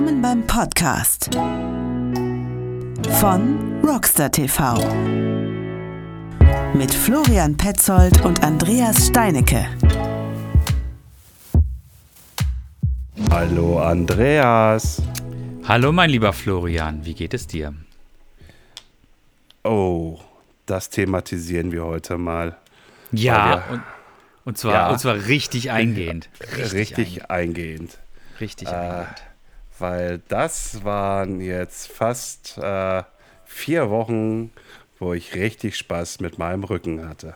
Willkommen beim Podcast von Rockstar TV mit Florian Petzold und Andreas Steinecke. Hallo Andreas. Hallo mein lieber Florian, wie geht es dir? Oh, das thematisieren wir heute mal. Ja, und, und, zwar, ja, und zwar richtig eingehend. Richtig, richtig eingehend. Richtig äh, eingehend. Weil das waren jetzt fast äh, vier Wochen, wo ich richtig Spaß mit meinem Rücken hatte.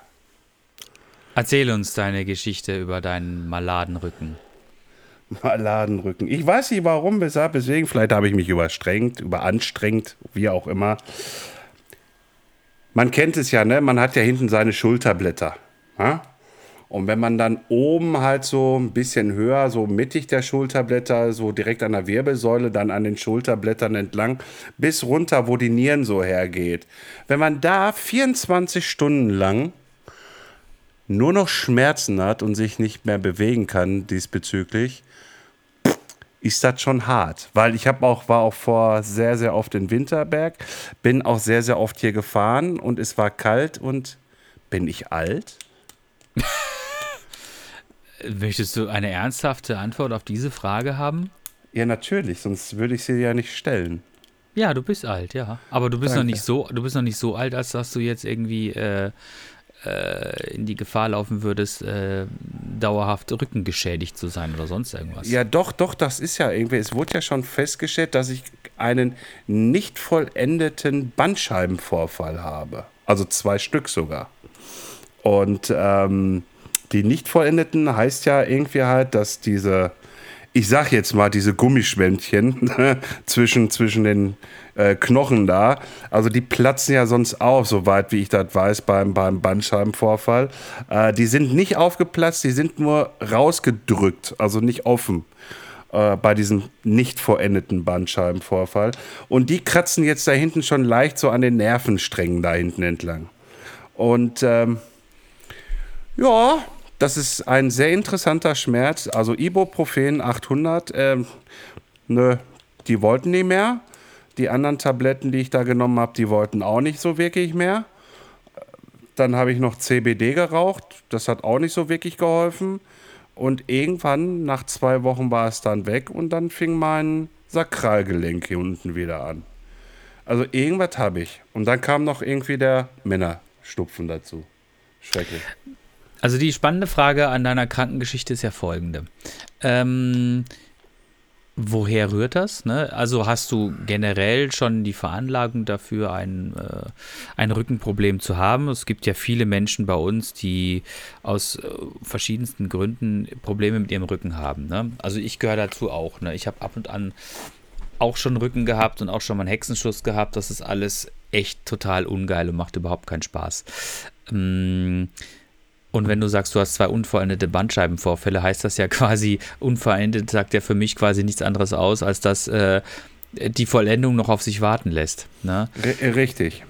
Erzähl uns deine Geschichte über deinen Maladenrücken. Maladenrücken. Ich weiß nicht warum, weshalb, weswegen. Vielleicht habe ich mich überstrengt, überanstrengt, wie auch immer. Man kennt es ja, ne? Man hat ja hinten seine Schulterblätter. Ja? Und wenn man dann oben halt so ein bisschen höher, so mittig der Schulterblätter, so direkt an der Wirbelsäule, dann an den Schulterblättern entlang, bis runter, wo die Nieren so hergeht. Wenn man da 24 Stunden lang nur noch Schmerzen hat und sich nicht mehr bewegen kann diesbezüglich, ist das schon hart. Weil ich habe auch, war auch vor sehr, sehr oft in Winterberg, bin auch sehr, sehr oft hier gefahren und es war kalt und bin ich alt? Möchtest du eine ernsthafte Antwort auf diese Frage haben? Ja, natürlich, sonst würde ich sie ja nicht stellen. Ja, du bist alt, ja. Aber du bist Danke. noch nicht so, du bist noch nicht so alt, als dass du jetzt irgendwie äh, äh, in die Gefahr laufen würdest, äh, dauerhaft rückengeschädigt zu sein oder sonst irgendwas. Ja, doch, doch, das ist ja irgendwie, es wurde ja schon festgestellt, dass ich einen nicht vollendeten Bandscheibenvorfall habe. Also zwei Stück sogar. Und ähm, die nicht vollendeten heißt ja irgendwie halt, dass diese, ich sag jetzt mal, diese Gummischwämmchen zwischen, zwischen den äh, Knochen da, also die platzen ja sonst auch, soweit wie ich das weiß, beim, beim Bandscheibenvorfall. Äh, die sind nicht aufgeplatzt, die sind nur rausgedrückt, also nicht offen äh, bei diesem nicht vollendeten Bandscheibenvorfall. Und die kratzen jetzt da hinten schon leicht so an den Nervensträngen da hinten entlang. Und ähm, ja, das ist ein sehr interessanter Schmerz. Also Ibuprofen 800, ähm, ne, die wollten nicht mehr. Die anderen Tabletten, die ich da genommen habe, die wollten auch nicht so wirklich mehr. Dann habe ich noch CBD geraucht. Das hat auch nicht so wirklich geholfen. Und irgendwann, nach zwei Wochen, war es dann weg und dann fing mein Sakralgelenk hier unten wieder an. Also irgendwas habe ich. Und dann kam noch irgendwie der Männerstupfen dazu. Schrecklich. Also die spannende Frage an deiner Krankengeschichte ist ja folgende. Ähm, woher rührt das? Ne? Also hast du generell schon die Veranlagung dafür, ein, äh, ein Rückenproblem zu haben? Es gibt ja viele Menschen bei uns, die aus äh, verschiedensten Gründen Probleme mit ihrem Rücken haben. Ne? Also ich gehöre dazu auch. Ne? Ich habe ab und an auch schon Rücken gehabt und auch schon mal einen Hexenschuss gehabt. Das ist alles echt total ungeil und macht überhaupt keinen Spaß. Ähm, und wenn du sagst, du hast zwei unvollendete Bandscheibenvorfälle, heißt das ja quasi, unvollendet sagt ja für mich quasi nichts anderes aus, als dass äh, die Vollendung noch auf sich warten lässt. Ne? Richtig.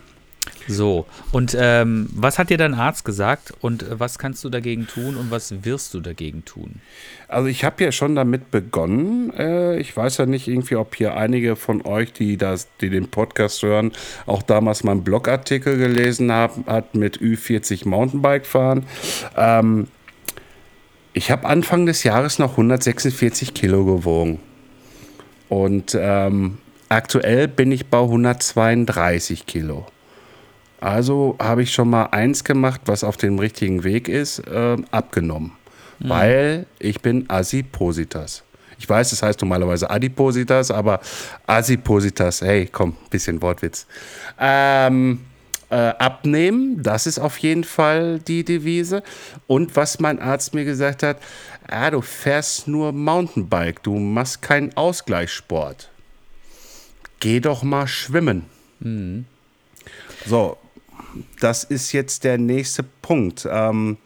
So, und ähm, was hat dir dein Arzt gesagt und äh, was kannst du dagegen tun und was wirst du dagegen tun? Also ich habe ja schon damit begonnen. Äh, ich weiß ja nicht irgendwie, ob hier einige von euch, die, das, die den Podcast hören, auch damals meinen Blogartikel gelesen haben, hat mit Ü40 Mountainbike fahren. Ähm, ich habe Anfang des Jahres noch 146 Kilo gewogen. Und ähm, aktuell bin ich bei 132 Kilo. Also habe ich schon mal eins gemacht, was auf dem richtigen Weg ist, äh, abgenommen. Mhm. Weil ich bin Asipositas. Ich weiß, es das heißt normalerweise Adipositas, aber Asipositas, hey, komm, bisschen Wortwitz. Ähm, äh, abnehmen, das ist auf jeden Fall die Devise. Und was mein Arzt mir gesagt hat, ah, du fährst nur Mountainbike, du machst keinen Ausgleichssport. Geh doch mal schwimmen. Mhm. So, das ist jetzt der nächste Punkt. Ähm,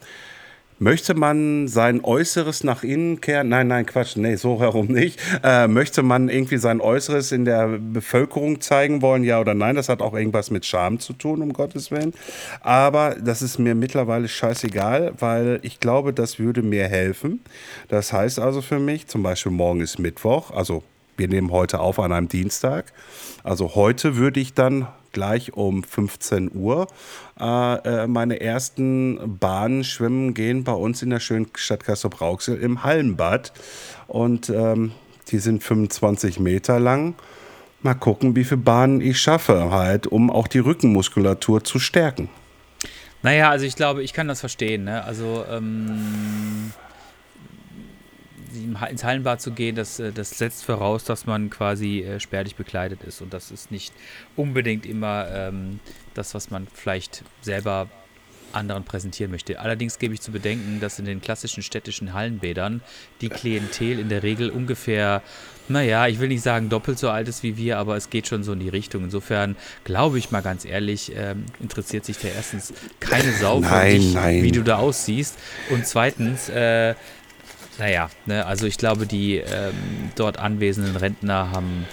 möchte man sein Äußeres nach innen kehren? Nein, nein, Quatsch, nee, so herum nicht. Äh, möchte man irgendwie sein Äußeres in der Bevölkerung zeigen wollen, ja oder nein? Das hat auch irgendwas mit Scham zu tun, um Gottes Willen. Aber das ist mir mittlerweile scheißegal, weil ich glaube, das würde mir helfen. Das heißt also für mich, zum Beispiel morgen ist Mittwoch, also wir nehmen heute auf an einem Dienstag. Also heute würde ich dann gleich um 15 Uhr äh, äh, meine ersten Bahnen schwimmen gehen bei uns in der schönen Stadt Kassel-Brauxel im Hallenbad. Und ähm, die sind 25 Meter lang. Mal gucken, wie viele Bahnen ich schaffe, halt, um auch die Rückenmuskulatur zu stärken. Naja, also ich glaube, ich kann das verstehen. Ne? Also ähm, ins Hallenbad zu gehen, das, äh, das setzt voraus, dass man quasi äh, spärlich bekleidet ist. Und das ist nicht unbedingt immer ähm, das, was man vielleicht selber anderen präsentieren möchte. Allerdings gebe ich zu bedenken, dass in den klassischen städtischen Hallenbädern die Klientel in der Regel ungefähr, naja, ich will nicht sagen doppelt so alt ist wie wir, aber es geht schon so in die Richtung. Insofern glaube ich mal ganz ehrlich, ähm, interessiert sich der erstens keine Sau nein, dich, nein. wie du da aussiehst. Und zweitens, äh, naja, ne, also ich glaube, die ähm, dort anwesenden Rentner haben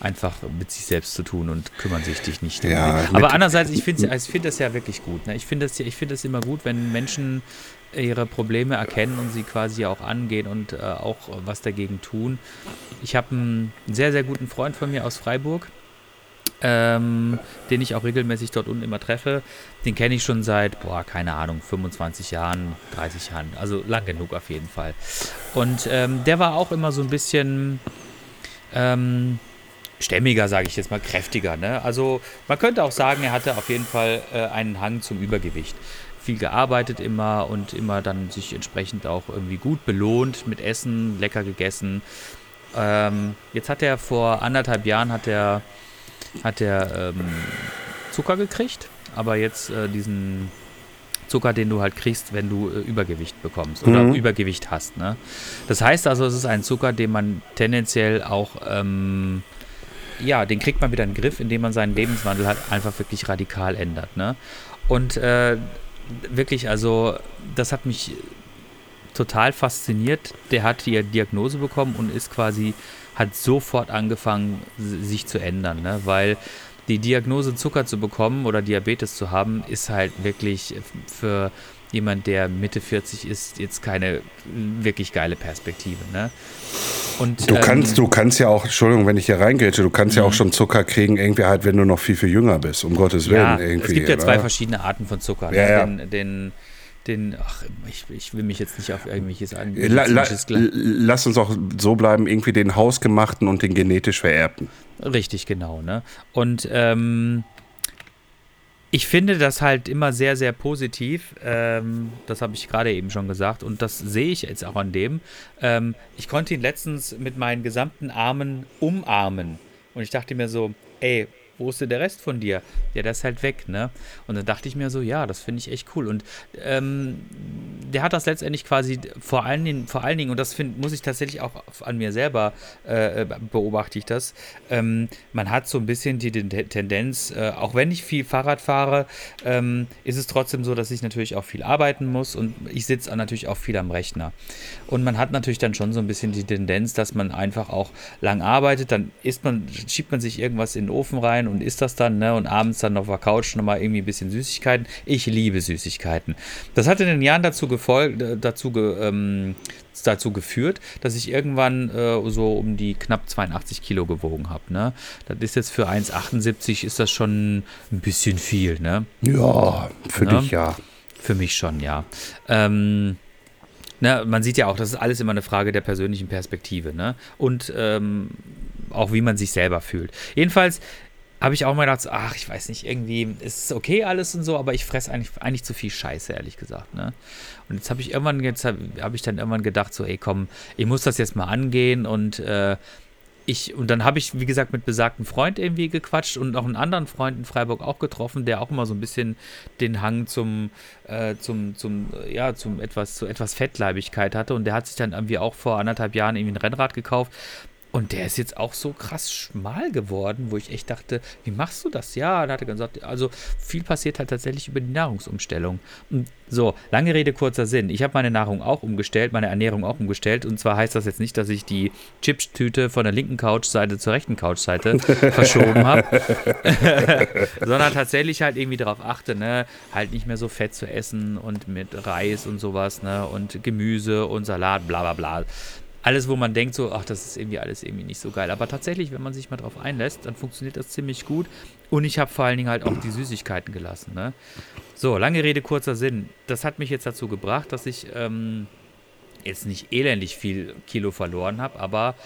einfach mit sich selbst zu tun und kümmern sich dich nicht. Ja, Aber andererseits, ich finde ich find das ja wirklich gut. Ne? Ich finde das, find das immer gut, wenn Menschen ihre Probleme erkennen und sie quasi auch angehen und äh, auch was dagegen tun. Ich habe einen sehr, sehr guten Freund von mir aus Freiburg, ähm, den ich auch regelmäßig dort unten immer treffe. Den kenne ich schon seit, boah, keine Ahnung, 25 Jahren, 30 Jahren, also lang genug auf jeden Fall. Und ähm, der war auch immer so ein bisschen ähm, stämmiger, sage ich jetzt mal, kräftiger. Ne? Also man könnte auch sagen, er hatte auf jeden Fall äh, einen Hang zum Übergewicht. Viel gearbeitet immer und immer dann sich entsprechend auch irgendwie gut belohnt mit Essen, lecker gegessen. Ähm, jetzt hat er vor anderthalb Jahren hat er, hat er ähm, Zucker gekriegt, aber jetzt äh, diesen Zucker, den du halt kriegst, wenn du äh, Übergewicht bekommst oder Mhm. Übergewicht hast. Ne? Das heißt also, es ist ein Zucker, den man tendenziell auch, ähm, ja, den kriegt man wieder in den Griff, indem man seinen Lebenswandel halt einfach wirklich radikal ändert. Ne? Und äh, wirklich, also, das hat mich total fasziniert. Der hat die Diagnose bekommen und ist quasi, hat sofort angefangen, sich zu ändern, ne? weil die Diagnose Zucker zu bekommen oder Diabetes zu haben, ist halt wirklich für jemand, der Mitte 40 ist, jetzt keine wirklich geile Perspektive. Ne? Und, Du ähm, kannst, du kannst ja auch, Entschuldigung, wenn ich hier reingrätsche, du kannst ja auch schon Zucker kriegen, irgendwie halt, wenn du noch viel, viel jünger bist, um Gottes Willen. ja, irgendwie, es gibt ja zwei oder? verschiedene Arten von Zucker. Ja, ne? ja. Den, den, den, ach, ich, ich will mich jetzt nicht auf irgendwelches an. La, la, Gla- lass uns auch so bleiben, irgendwie den hausgemachten und den genetisch vererbten. Richtig, genau. Ne? Und ähm, ich finde das halt immer sehr, sehr positiv. Ähm, das habe ich gerade eben schon gesagt. Und das sehe ich jetzt auch an dem. Ähm, ich konnte ihn letztens mit meinen gesamten Armen umarmen. Und ich dachte mir so, ey, wo ist denn der Rest von dir? Ja, der ist halt weg, ne? Und dann dachte ich mir so, ja, das finde ich echt cool. Und ähm, der hat das letztendlich quasi vor allen Dingen, vor allen Dingen und das find, muss ich tatsächlich auch an mir selber äh, beobachte ich das. Ähm, man hat so ein bisschen die, die Tendenz, äh, auch wenn ich viel Fahrrad fahre, ähm, ist es trotzdem so, dass ich natürlich auch viel arbeiten muss und ich sitze natürlich auch viel am Rechner. Und man hat natürlich dann schon so ein bisschen die Tendenz, dass man einfach auch lang arbeitet, dann isst man, schiebt man sich irgendwas in den Ofen rein und isst das dann, ne? Und abends dann auf der Couch nochmal irgendwie ein bisschen Süßigkeiten. Ich liebe Süßigkeiten. Das hat in den Jahren dazu gefolgt, äh, dazu, ge, ähm, dazu geführt, dass ich irgendwann äh, so um die knapp 82 Kilo gewogen habe. Ne? Das ist jetzt für 1,78 ist das schon ein bisschen viel, ne? Ja, für Ja. dich ja. Für mich schon, ja. Ähm, ne, man sieht ja auch, das ist alles immer eine Frage der persönlichen Perspektive, ne? Und ähm, auch wie man sich selber fühlt. Jedenfalls habe ich auch mal gedacht, ach, ich weiß nicht, irgendwie ist es okay alles und so, aber ich fresse eigentlich, eigentlich zu viel Scheiße, ehrlich gesagt, ne? Und jetzt habe ich irgendwann, jetzt habe hab ich dann irgendwann gedacht, so, ey, komm, ich muss das jetzt mal angehen und äh, ich, und dann habe ich, wie gesagt, mit besagtem Freund irgendwie gequatscht und noch einen anderen Freund in Freiburg auch getroffen, der auch immer so ein bisschen den Hang zum, äh, zum, zum, ja, zum etwas, zu etwas Fettleibigkeit hatte. Und der hat sich dann irgendwie auch vor anderthalb Jahren irgendwie ein Rennrad gekauft. Und der ist jetzt auch so krass schmal geworden, wo ich echt dachte, wie machst du das? Ja, dann hat er gesagt, also viel passiert halt tatsächlich über die Nahrungsumstellung. Und so, lange Rede, kurzer Sinn. Ich habe meine Nahrung auch umgestellt, meine Ernährung auch umgestellt. Und zwar heißt das jetzt nicht, dass ich die Chipstüte von der linken Couchseite zur rechten Couchseite verschoben habe, sondern tatsächlich halt irgendwie darauf achte, ne, halt nicht mehr so Fett zu essen und mit Reis und sowas, ne, und Gemüse und Salat, bla bla bla. Alles, wo man denkt, so, ach, das ist irgendwie alles irgendwie nicht so geil. Aber tatsächlich, wenn man sich mal drauf einlässt, dann funktioniert das ziemlich gut. Und ich habe vor allen Dingen halt auch die Süßigkeiten gelassen. Ne? So, lange Rede, kurzer Sinn. Das hat mich jetzt dazu gebracht, dass ich ähm, jetzt nicht elendig viel Kilo verloren habe, aber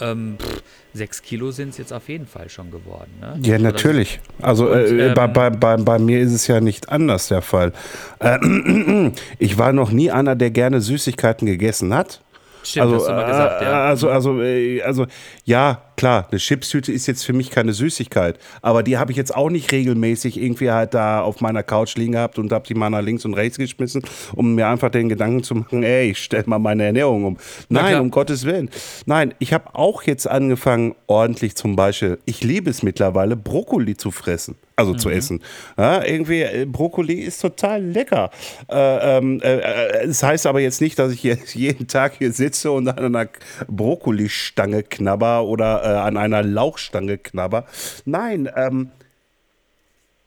ähm, pff, sechs Kilo sind es jetzt auf jeden Fall schon geworden. Ne? Ja, natürlich. Also äh, Und, ähm, bei, bei, bei, bei mir ist es ja nicht anders der Fall. Äh, ich war noch nie einer, der gerne Süßigkeiten gegessen hat. Stimmt, also, gesagt, äh, ja. also, also, äh, also, ja, klar, eine Chipstüte ist jetzt für mich keine Süßigkeit, aber die habe ich jetzt auch nicht regelmäßig irgendwie halt da auf meiner Couch liegen gehabt und habe die mal nach links und rechts geschmissen, um mir einfach den Gedanken zu machen, ey, ich stell mal meine Ernährung um. Nein, um Gottes Willen. Nein, ich habe auch jetzt angefangen, ordentlich zum Beispiel, ich liebe es mittlerweile, Brokkoli zu fressen. Also zu essen. Ja, irgendwie, äh, Brokkoli ist total lecker. Äh, ähm, äh, äh, es heißt aber jetzt nicht, dass ich jetzt jeden Tag hier sitze und an einer Brokkolistange knabber oder äh, an einer Lauchstange knabber. Nein, ähm,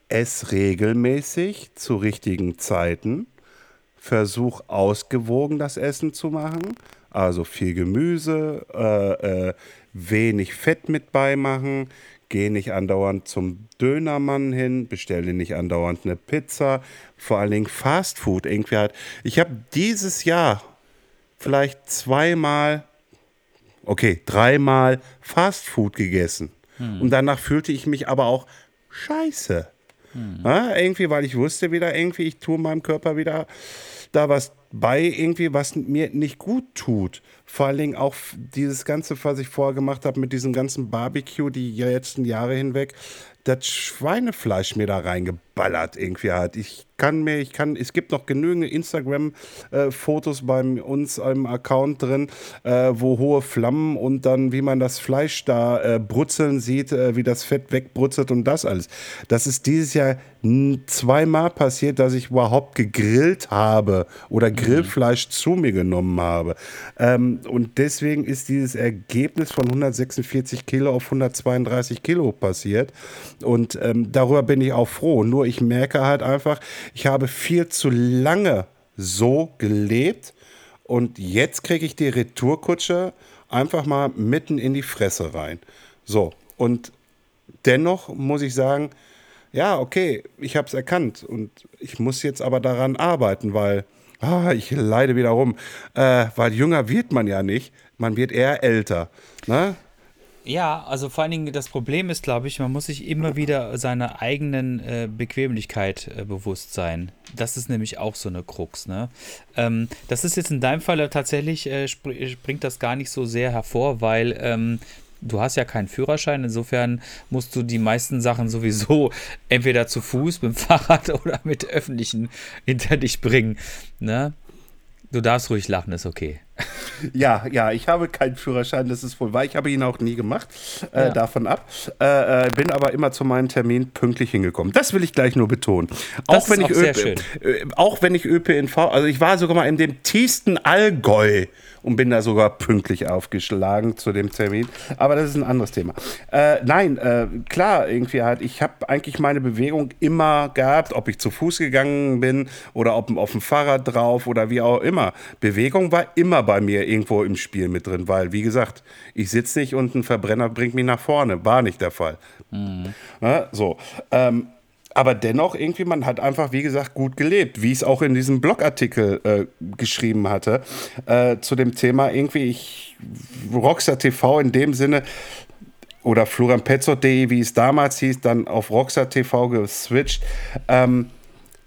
ess regelmäßig zu richtigen Zeiten. Versuch ausgewogen das Essen zu machen. Also viel Gemüse, äh, wenig Fett mit beimachen. Geh nicht andauernd zum Dönermann hin, bestelle nicht andauernd eine Pizza. Vor allen Dingen Fast Food. Irgendwie halt. Ich habe dieses Jahr vielleicht zweimal, okay, dreimal Fast Food gegessen. Und danach fühlte ich mich aber auch scheiße. Ja, irgendwie, weil ich wusste wieder, irgendwie, ich tue meinem Körper wieder da was bei, irgendwie, was mir nicht gut tut. Vor allen Dingen auch dieses Ganze, was ich vorher gemacht habe mit diesem ganzen Barbecue, die letzten Jahre hinweg, das Schweinefleisch mir da reingeballert irgendwie hat. Ich kann mir, ich kann, es gibt noch genügend Instagram-Fotos bei uns im Account drin, äh, wo hohe Flammen und dann, wie man das Fleisch da äh, brutzeln sieht, äh, wie das Fett wegbrutzelt und das alles. Das ist dieses Jahr zweimal passiert, dass ich überhaupt gegrillt habe oder Grillfleisch zu mir genommen habe. Ähm, und deswegen ist dieses Ergebnis von 146 Kilo auf 132 Kilo passiert. Und ähm, darüber bin ich auch froh. Nur ich merke halt einfach, ich habe viel zu lange so gelebt. Und jetzt kriege ich die Retourkutsche einfach mal mitten in die Fresse rein. So, und dennoch muss ich sagen, ja, okay, ich habe es erkannt und ich muss jetzt aber daran arbeiten, weil ah, ich leide wieder rum. Äh, weil jünger wird man ja nicht, man wird eher älter. Ne? Ja, also vor allen Dingen das Problem ist, glaube ich, man muss sich immer wieder seiner eigenen äh, Bequemlichkeit äh, bewusst sein. Das ist nämlich auch so eine Krux. Ne? Ähm, das ist jetzt in deinem Fall tatsächlich, äh, spr springt das gar nicht so sehr hervor, weil ähm, du hast ja keinen Führerschein. Insofern musst du die meisten Sachen sowieso entweder zu Fuß, mit dem Fahrrad oder mit öffentlichen hinter dich bringen. Ne? Du darfst ruhig lachen, ist okay. Ja, ja, ich habe keinen Führerschein, das ist wohl wahr. Ich habe ihn auch nie gemacht, äh, Ja. davon ab. Äh, äh, bin aber immer zu meinem Termin pünktlich hingekommen. Das will ich gleich nur betonen. Das auch wenn ich auch sehr ÖP. Äh, auch wenn ich ÖPNV, also ich war sogar mal in dem tiefsten Allgäu und bin da sogar pünktlich aufgeschlagen zu dem Termin. Aber das ist ein anderes Thema. Äh, nein, äh, klar, irgendwie halt, ich habe eigentlich meine Bewegung immer gehabt, ob ich zu Fuß gegangen bin oder ob auf dem Fahrrad drauf oder wie auch immer. Bewegung war immer bei mir irgendwo im Spiel mit drin, weil, wie gesagt, ich sitze nicht und ein Verbrenner bringt mich nach vorne. War nicht der Fall. Ja, so. Ähm, aber dennoch irgendwie, man hat einfach, wie gesagt, gut gelebt, wie ich es auch in diesem Blogartikel äh, geschrieben hatte, äh, zu dem Thema irgendwie, ich, Rockstar TV in dem Sinne, oder florianpetzold.de, wie es damals hieß, dann auf Rockstar TV geswitcht. Ähm,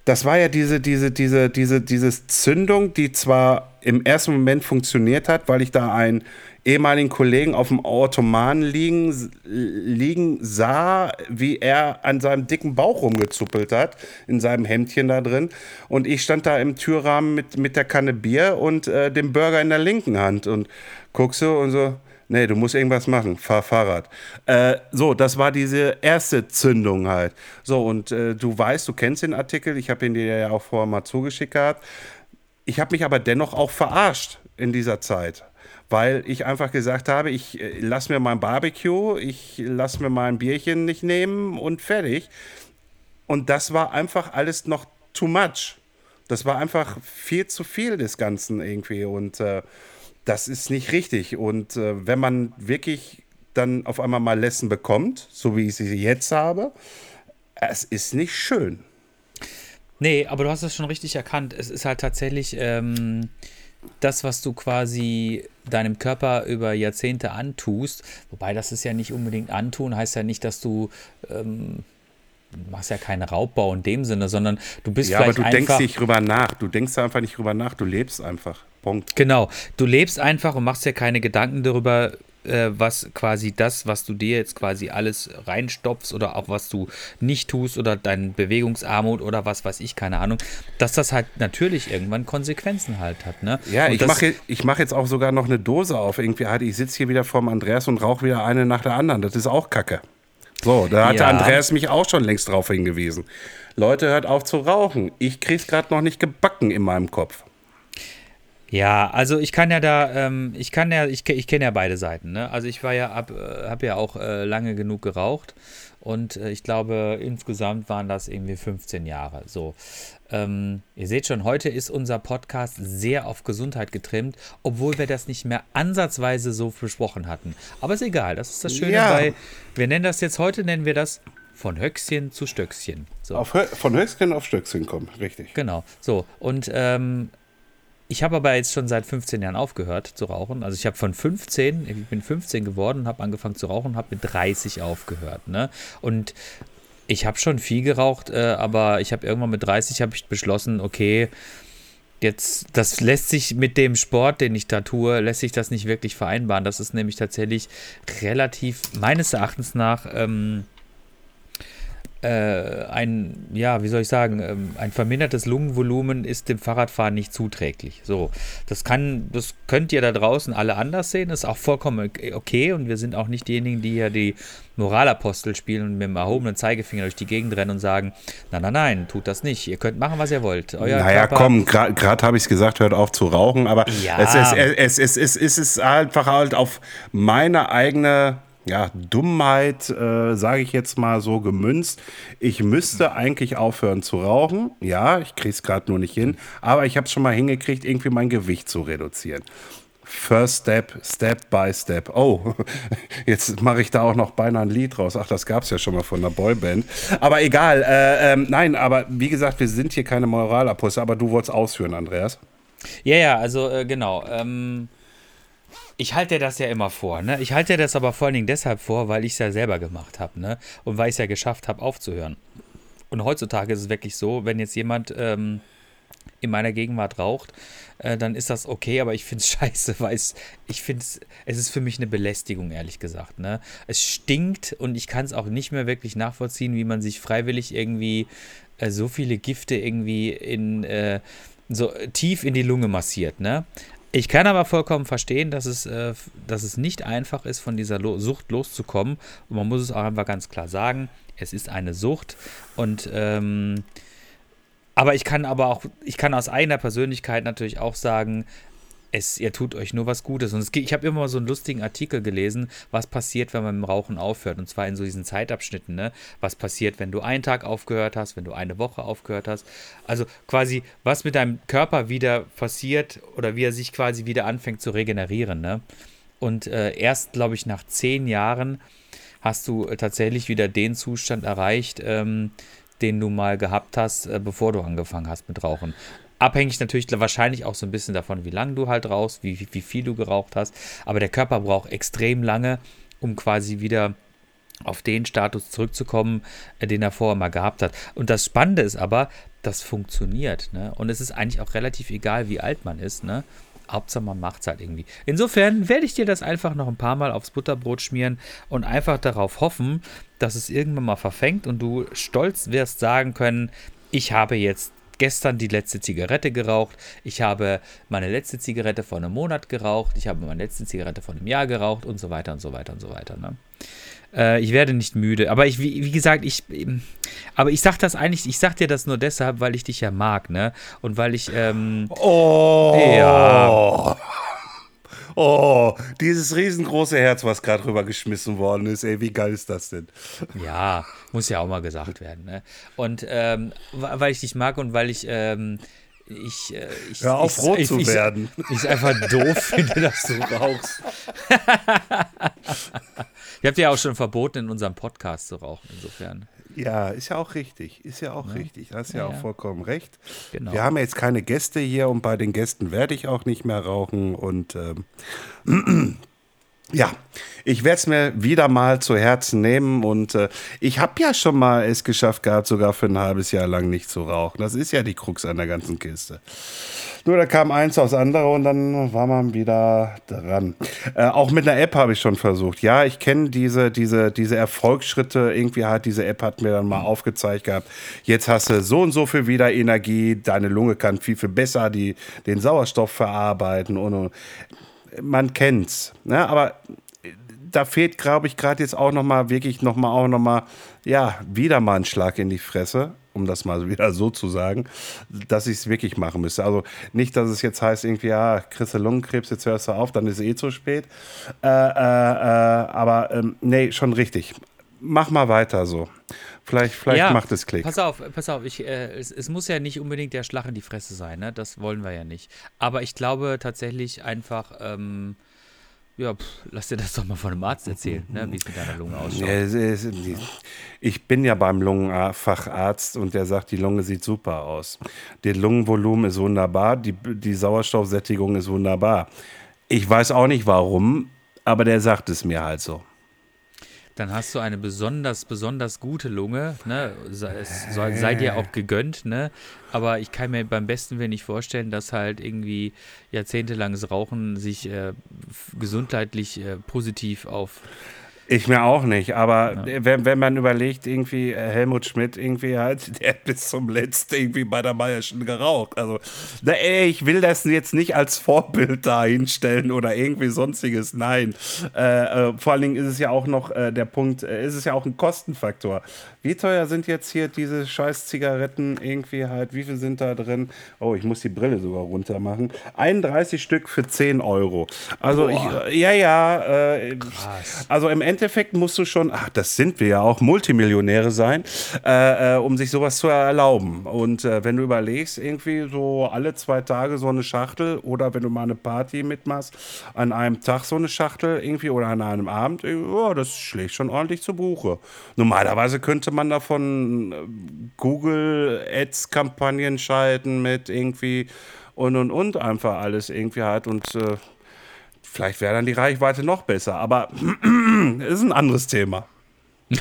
das war ja diese, diese, diese, diese, diese Zündung, die zwar im ersten Moment funktioniert hat, weil ich da einen ehemaligen Kollegen auf dem Automaten liegen, liegen sah, wie er an seinem dicken Bauch rumgezuppelt hat, in seinem Hemdchen da drin. Und ich stand da im Türrahmen mit, mit der Kanne Bier und äh, dem Burger in der linken Hand und guck so und so, Nee, du musst irgendwas machen. Fahr Fahrrad. Äh, so, das war diese erste Zündung halt. So, und äh, du weißt, du kennst den Artikel. Ich habe ihn dir ja auch vorher mal zugeschickt gehabt. Ich habe mich aber dennoch auch verarscht in dieser Zeit. Weil ich einfach gesagt habe, ich äh, lass mir mein Barbecue, ich lass mir mein Bierchen nicht nehmen und fertig. Und das war einfach alles noch too much. Das war einfach viel zu viel des Ganzen irgendwie. Und äh, das ist nicht richtig. Und äh, wenn man wirklich dann auf einmal mal Lessen bekommt, so wie ich sie jetzt habe, es ist nicht schön. Nee, aber du hast es schon richtig erkannt. Es ist halt tatsächlich ähm, das, was du quasi deinem Körper über Jahrzehnte antust. Wobei das ist ja nicht unbedingt antun, heißt ja nicht, dass du ähm, machst ja keinen Raubbau in dem Sinne, sondern du bist ja, vielleicht aber du einfach, denkst nicht drüber nach. Du denkst einfach nicht drüber nach. Du lebst einfach. Punkt. Genau, du lebst einfach und machst dir keine Gedanken darüber, äh, was quasi das, was du dir jetzt quasi alles reinstopfst oder auch was du nicht tust oder dein Bewegungsarmut oder was weiß ich, keine Ahnung, dass das halt natürlich irgendwann Konsequenzen halt hat. Ne? Ja, Und ich mache ich mach jetzt auch sogar noch eine Dose auf. Irgendwie halt, ich sitze hier wieder vorm Andreas und rauche wieder eine nach der anderen. Das ist auch Kacke. So, da hatte Ja. Andreas mich auch schon längst drauf hingewiesen. Leute, hört auf zu rauchen. Ich krieg's gerade noch nicht gebacken in meinem Kopf. Ja, also ich kann ja da, ähm, ich kann ja, ich, ich kenne ja beide Seiten. Ne? Also ich war ja ab, äh, habe ja auch äh, lange genug geraucht und äh, ich glaube insgesamt waren das irgendwie 15 Jahre. So, ähm, ihr seht schon, heute ist unser Podcast sehr auf Gesundheit getrimmt, obwohl wir das nicht mehr ansatzweise so besprochen hatten. Aber ist egal, das ist das Schöne Ja. bei, wir nennen das jetzt heute nennen wir das von Höchstchen zu Stöckchen. So. Auf, von Höchstchen auf Stöckchen kommen, richtig. Genau, so. Und ähm, ich habe aber jetzt schon seit 15 Jahren aufgehört zu rauchen. Also ich habe von 15, ich bin 15 geworden, habe angefangen zu rauchen, habe mit 30 aufgehört. Ne? Und ich habe schon viel geraucht, äh, aber ich habe irgendwann mit 30 habe ich beschlossen, okay, jetzt, das lässt sich mit dem Sport, den ich da tue, lässt sich das nicht wirklich vereinbaren. Das ist nämlich tatsächlich relativ, meines Erachtens nach, ähm, äh, ein, ja, wie soll ich sagen, ähm, ein vermindertes Lungenvolumen ist dem Fahrradfahren nicht zuträglich. So, das kann, das könnt ihr da draußen alle anders sehen, ist auch vollkommen okay und wir sind auch nicht diejenigen, die ja die Moralapostel spielen und mit dem erhobenen Zeigefinger durch die Gegend rennen und sagen, nein, nein, nein, tut das nicht. Ihr könnt machen, was ihr wollt. Euer naja, Körper- komm, gerade habe ich es gesagt, hört auf zu rauchen, aber Ja. es, ist, es, es, es, es ist einfach halt auf meine eigene ja, Dummheit, äh, sage ich jetzt mal so gemünzt. Ich müsste eigentlich aufhören zu rauchen. Ja, ich kriege es gerade nur nicht hin, aber ich habe es schon mal hingekriegt, irgendwie mein Gewicht zu reduzieren. First Step, Step by Step. Oh, jetzt mache ich da auch noch beinahe ein Lied raus. Ach, das gab es ja schon mal von einer Boyband. Aber egal. Äh, ähm, nein, aber wie gesagt, wir sind hier keine Moralapostel, aber du wolltest ausführen, Andreas. Ja, ja, also äh, genau. Ähm, ich halte das ja immer vor. Ne? Ich halte das aber vor allen Dingen deshalb vor, weil ich es ja selber gemacht habe ne? und weil ich es ja geschafft habe, aufzuhören. Und heutzutage ist es wirklich so, wenn jetzt jemand ähm, in meiner Gegenwart raucht, äh, dann ist das okay, aber ich finde es scheiße, weil es, ich finde es, es ist für mich eine Belästigung, ehrlich gesagt. Ne? Es stinkt und ich kann es auch nicht mehr wirklich nachvollziehen, wie man sich freiwillig irgendwie äh, so viele Gifte irgendwie in äh, so tief in die Lunge massiert. Ne? Ich kann aber vollkommen verstehen, dass es, äh, dass es nicht einfach ist, von dieser Lo Sucht loszukommen. Und man muss es auch einfach ganz klar sagen, es ist eine Sucht. Und ähm, aber ich kann aber auch, ich kann aus eigener Persönlichkeit natürlich auch sagen, es, ihr tut euch nur was Gutes. Und es, ich habe immer mal so einen lustigen Artikel gelesen, was passiert, wenn man mit dem Rauchen aufhört. Und zwar in so diesen Zeitabschnitten, ne? Was passiert, wenn du einen Tag aufgehört hast, wenn du eine Woche aufgehört hast. Also quasi, was mit deinem Körper wieder passiert oder wie er sich quasi wieder anfängt zu regenerieren, ne? Und äh, erst, glaube ich, nach zehn Jahren hast du äh, tatsächlich wieder den Zustand erreicht, ähm, den du mal gehabt hast, äh, bevor du angefangen hast mit Rauchen. Abhängig natürlich wahrscheinlich auch so ein bisschen davon, wie lange du halt rauchst, wie, wie, wie viel du geraucht hast. Aber der Körper braucht extrem lange, um quasi wieder auf den Status zurückzukommen, äh, den er vorher mal gehabt hat. Und das Spannende ist aber, das funktioniert. Ne? Und es ist eigentlich auch relativ egal, wie alt man ist. Ne? Hauptsache, man macht es halt irgendwie. Insofern werde ich dir das einfach noch ein paar Mal aufs Butterbrot schmieren und einfach darauf hoffen, dass es irgendwann mal verfängt und du stolz wirst sagen können, ich habe jetzt gestern die letzte Zigarette geraucht, ich habe meine letzte Zigarette vor einem Monat geraucht, ich habe meine letzte Zigarette vor einem Jahr geraucht und so weiter und so weiter und so weiter. Ne? Äh, ich werde nicht müde. Aber ich, wie, wie gesagt, ich, ähm, aber ich sag das eigentlich, ich sag dir das nur deshalb, weil ich dich ja mag, ne? Und weil ich, ähm, Oh. Ja. Oh, dieses riesengroße Herz, was gerade rübergeschmissen worden ist. Ey, wie geil ist das denn? ja, muss ja auch mal gesagt werden, ne? Und ähm, weil ich dich mag und weil ich, ähm, ich, äh, ich, Hör auf, ich, rot ich, zu ich, werden. Ich einfach doof finde, dass du rauchst. Ihr habt ja auch schon verboten, in unserem Podcast zu rauchen, insofern. Ja, ist ja auch richtig. Ist ja auch Ja. richtig. Da hast ja, Ja, auch vollkommen recht. Genau. Wir haben jetzt keine Gäste hier und bei den Gästen werde ich auch nicht mehr rauchen. Und ähm, ja, ich werde es mir wieder mal zu Herzen nehmen. Und äh, ich habe ja schon mal es geschafft gehabt, sogar für ein halbes Jahr lang nicht zu rauchen. Das ist ja die Krux an der ganzen Kiste. Nur da kam eins aus andere und dann war man wieder dran. Äh, auch mit einer App habe ich schon versucht. Ja, ich kenne diese, diese, diese Erfolgsschritte. Irgendwie hat diese App hat mir dann mal aufgezeigt gehabt. Jetzt hast du so und so viel wieder Energie. Deine Lunge kann viel, viel besser die, den Sauerstoff verarbeiten und, und. Man kennt's. Ne? Aber da fehlt, glaube ich, gerade jetzt auch noch mal wirklich noch mal auch noch mal ja wieder mal ein Schlag in die Fresse, um das mal wieder so zu sagen, dass ich es wirklich machen müsste. Also nicht, dass es jetzt heißt irgendwie ja, kriegst du Lungenkrebs, jetzt hörst du auf, dann ist eh zu spät. Äh, äh, äh, aber ähm, nee, schon richtig. Mach mal weiter so. Vielleicht, vielleicht macht es Klick. Pass auf, pass auf, ich, äh, es, es muss ja nicht unbedingt der Schlag in die Fresse sein, ne? Das wollen wir ja nicht. Aber ich glaube tatsächlich einfach, ähm, ja, pff, lass dir das doch mal von einem Arzt erzählen, ne? wie es mit deiner Lunge ausschaut. Ja, Ich bin ja beim Lungenfacharzt und der sagt, die Lunge sieht super aus. Das Lungenvolumen ist wunderbar, die, die Sauerstoffsättigung ist wunderbar. Ich weiß auch nicht warum, aber der sagt es mir halt so. Dann hast du eine besonders, besonders gute Lunge, ne? Sei, es soll, sei dir auch gegönnt, ne? Aber ich kann mir beim besten Willen nicht vorstellen, dass halt irgendwie jahrzehntelanges Rauchen sich äh, gesundheitlich äh, positiv auf Ich mir auch nicht, aber wenn, wenn man überlegt, irgendwie äh, Helmut Schmidt irgendwie halt, der hat bis zum letzten irgendwie bei der Meierschen geraucht. Also, na, ey, ich will das jetzt nicht als Vorbild da hinstellen oder irgendwie sonstiges. Nein. Äh, äh, vor allen Dingen ist es ja auch noch äh, der Punkt, äh, ist es ja auch ein Kostenfaktor. Wie teuer sind jetzt hier diese scheiß Zigaretten irgendwie halt? Wie viel sind da drin? Oh, ich muss die Brille sogar runter machen. 31 Stück für 10 Euro. Also, ich, äh, ja, ja. Äh, also im Endeffekt musst du schon, ach, das sind wir ja auch, Multimillionäre sein, äh, äh, um sich sowas zu erlauben. Und äh, wenn du überlegst, irgendwie so alle zwei Tage so eine Schachtel oder wenn du mal eine Party mitmachst, an einem Tag so eine Schachtel irgendwie oder an einem Abend, oh, das schlägt schon ordentlich zu Buche. Normalerweise könnte man davon äh, Google Ads Kampagnen schalten mit irgendwie und und und einfach alles irgendwie halt und äh, Vielleicht wäre dann die Reichweite noch besser, aber ist ein anderes Thema.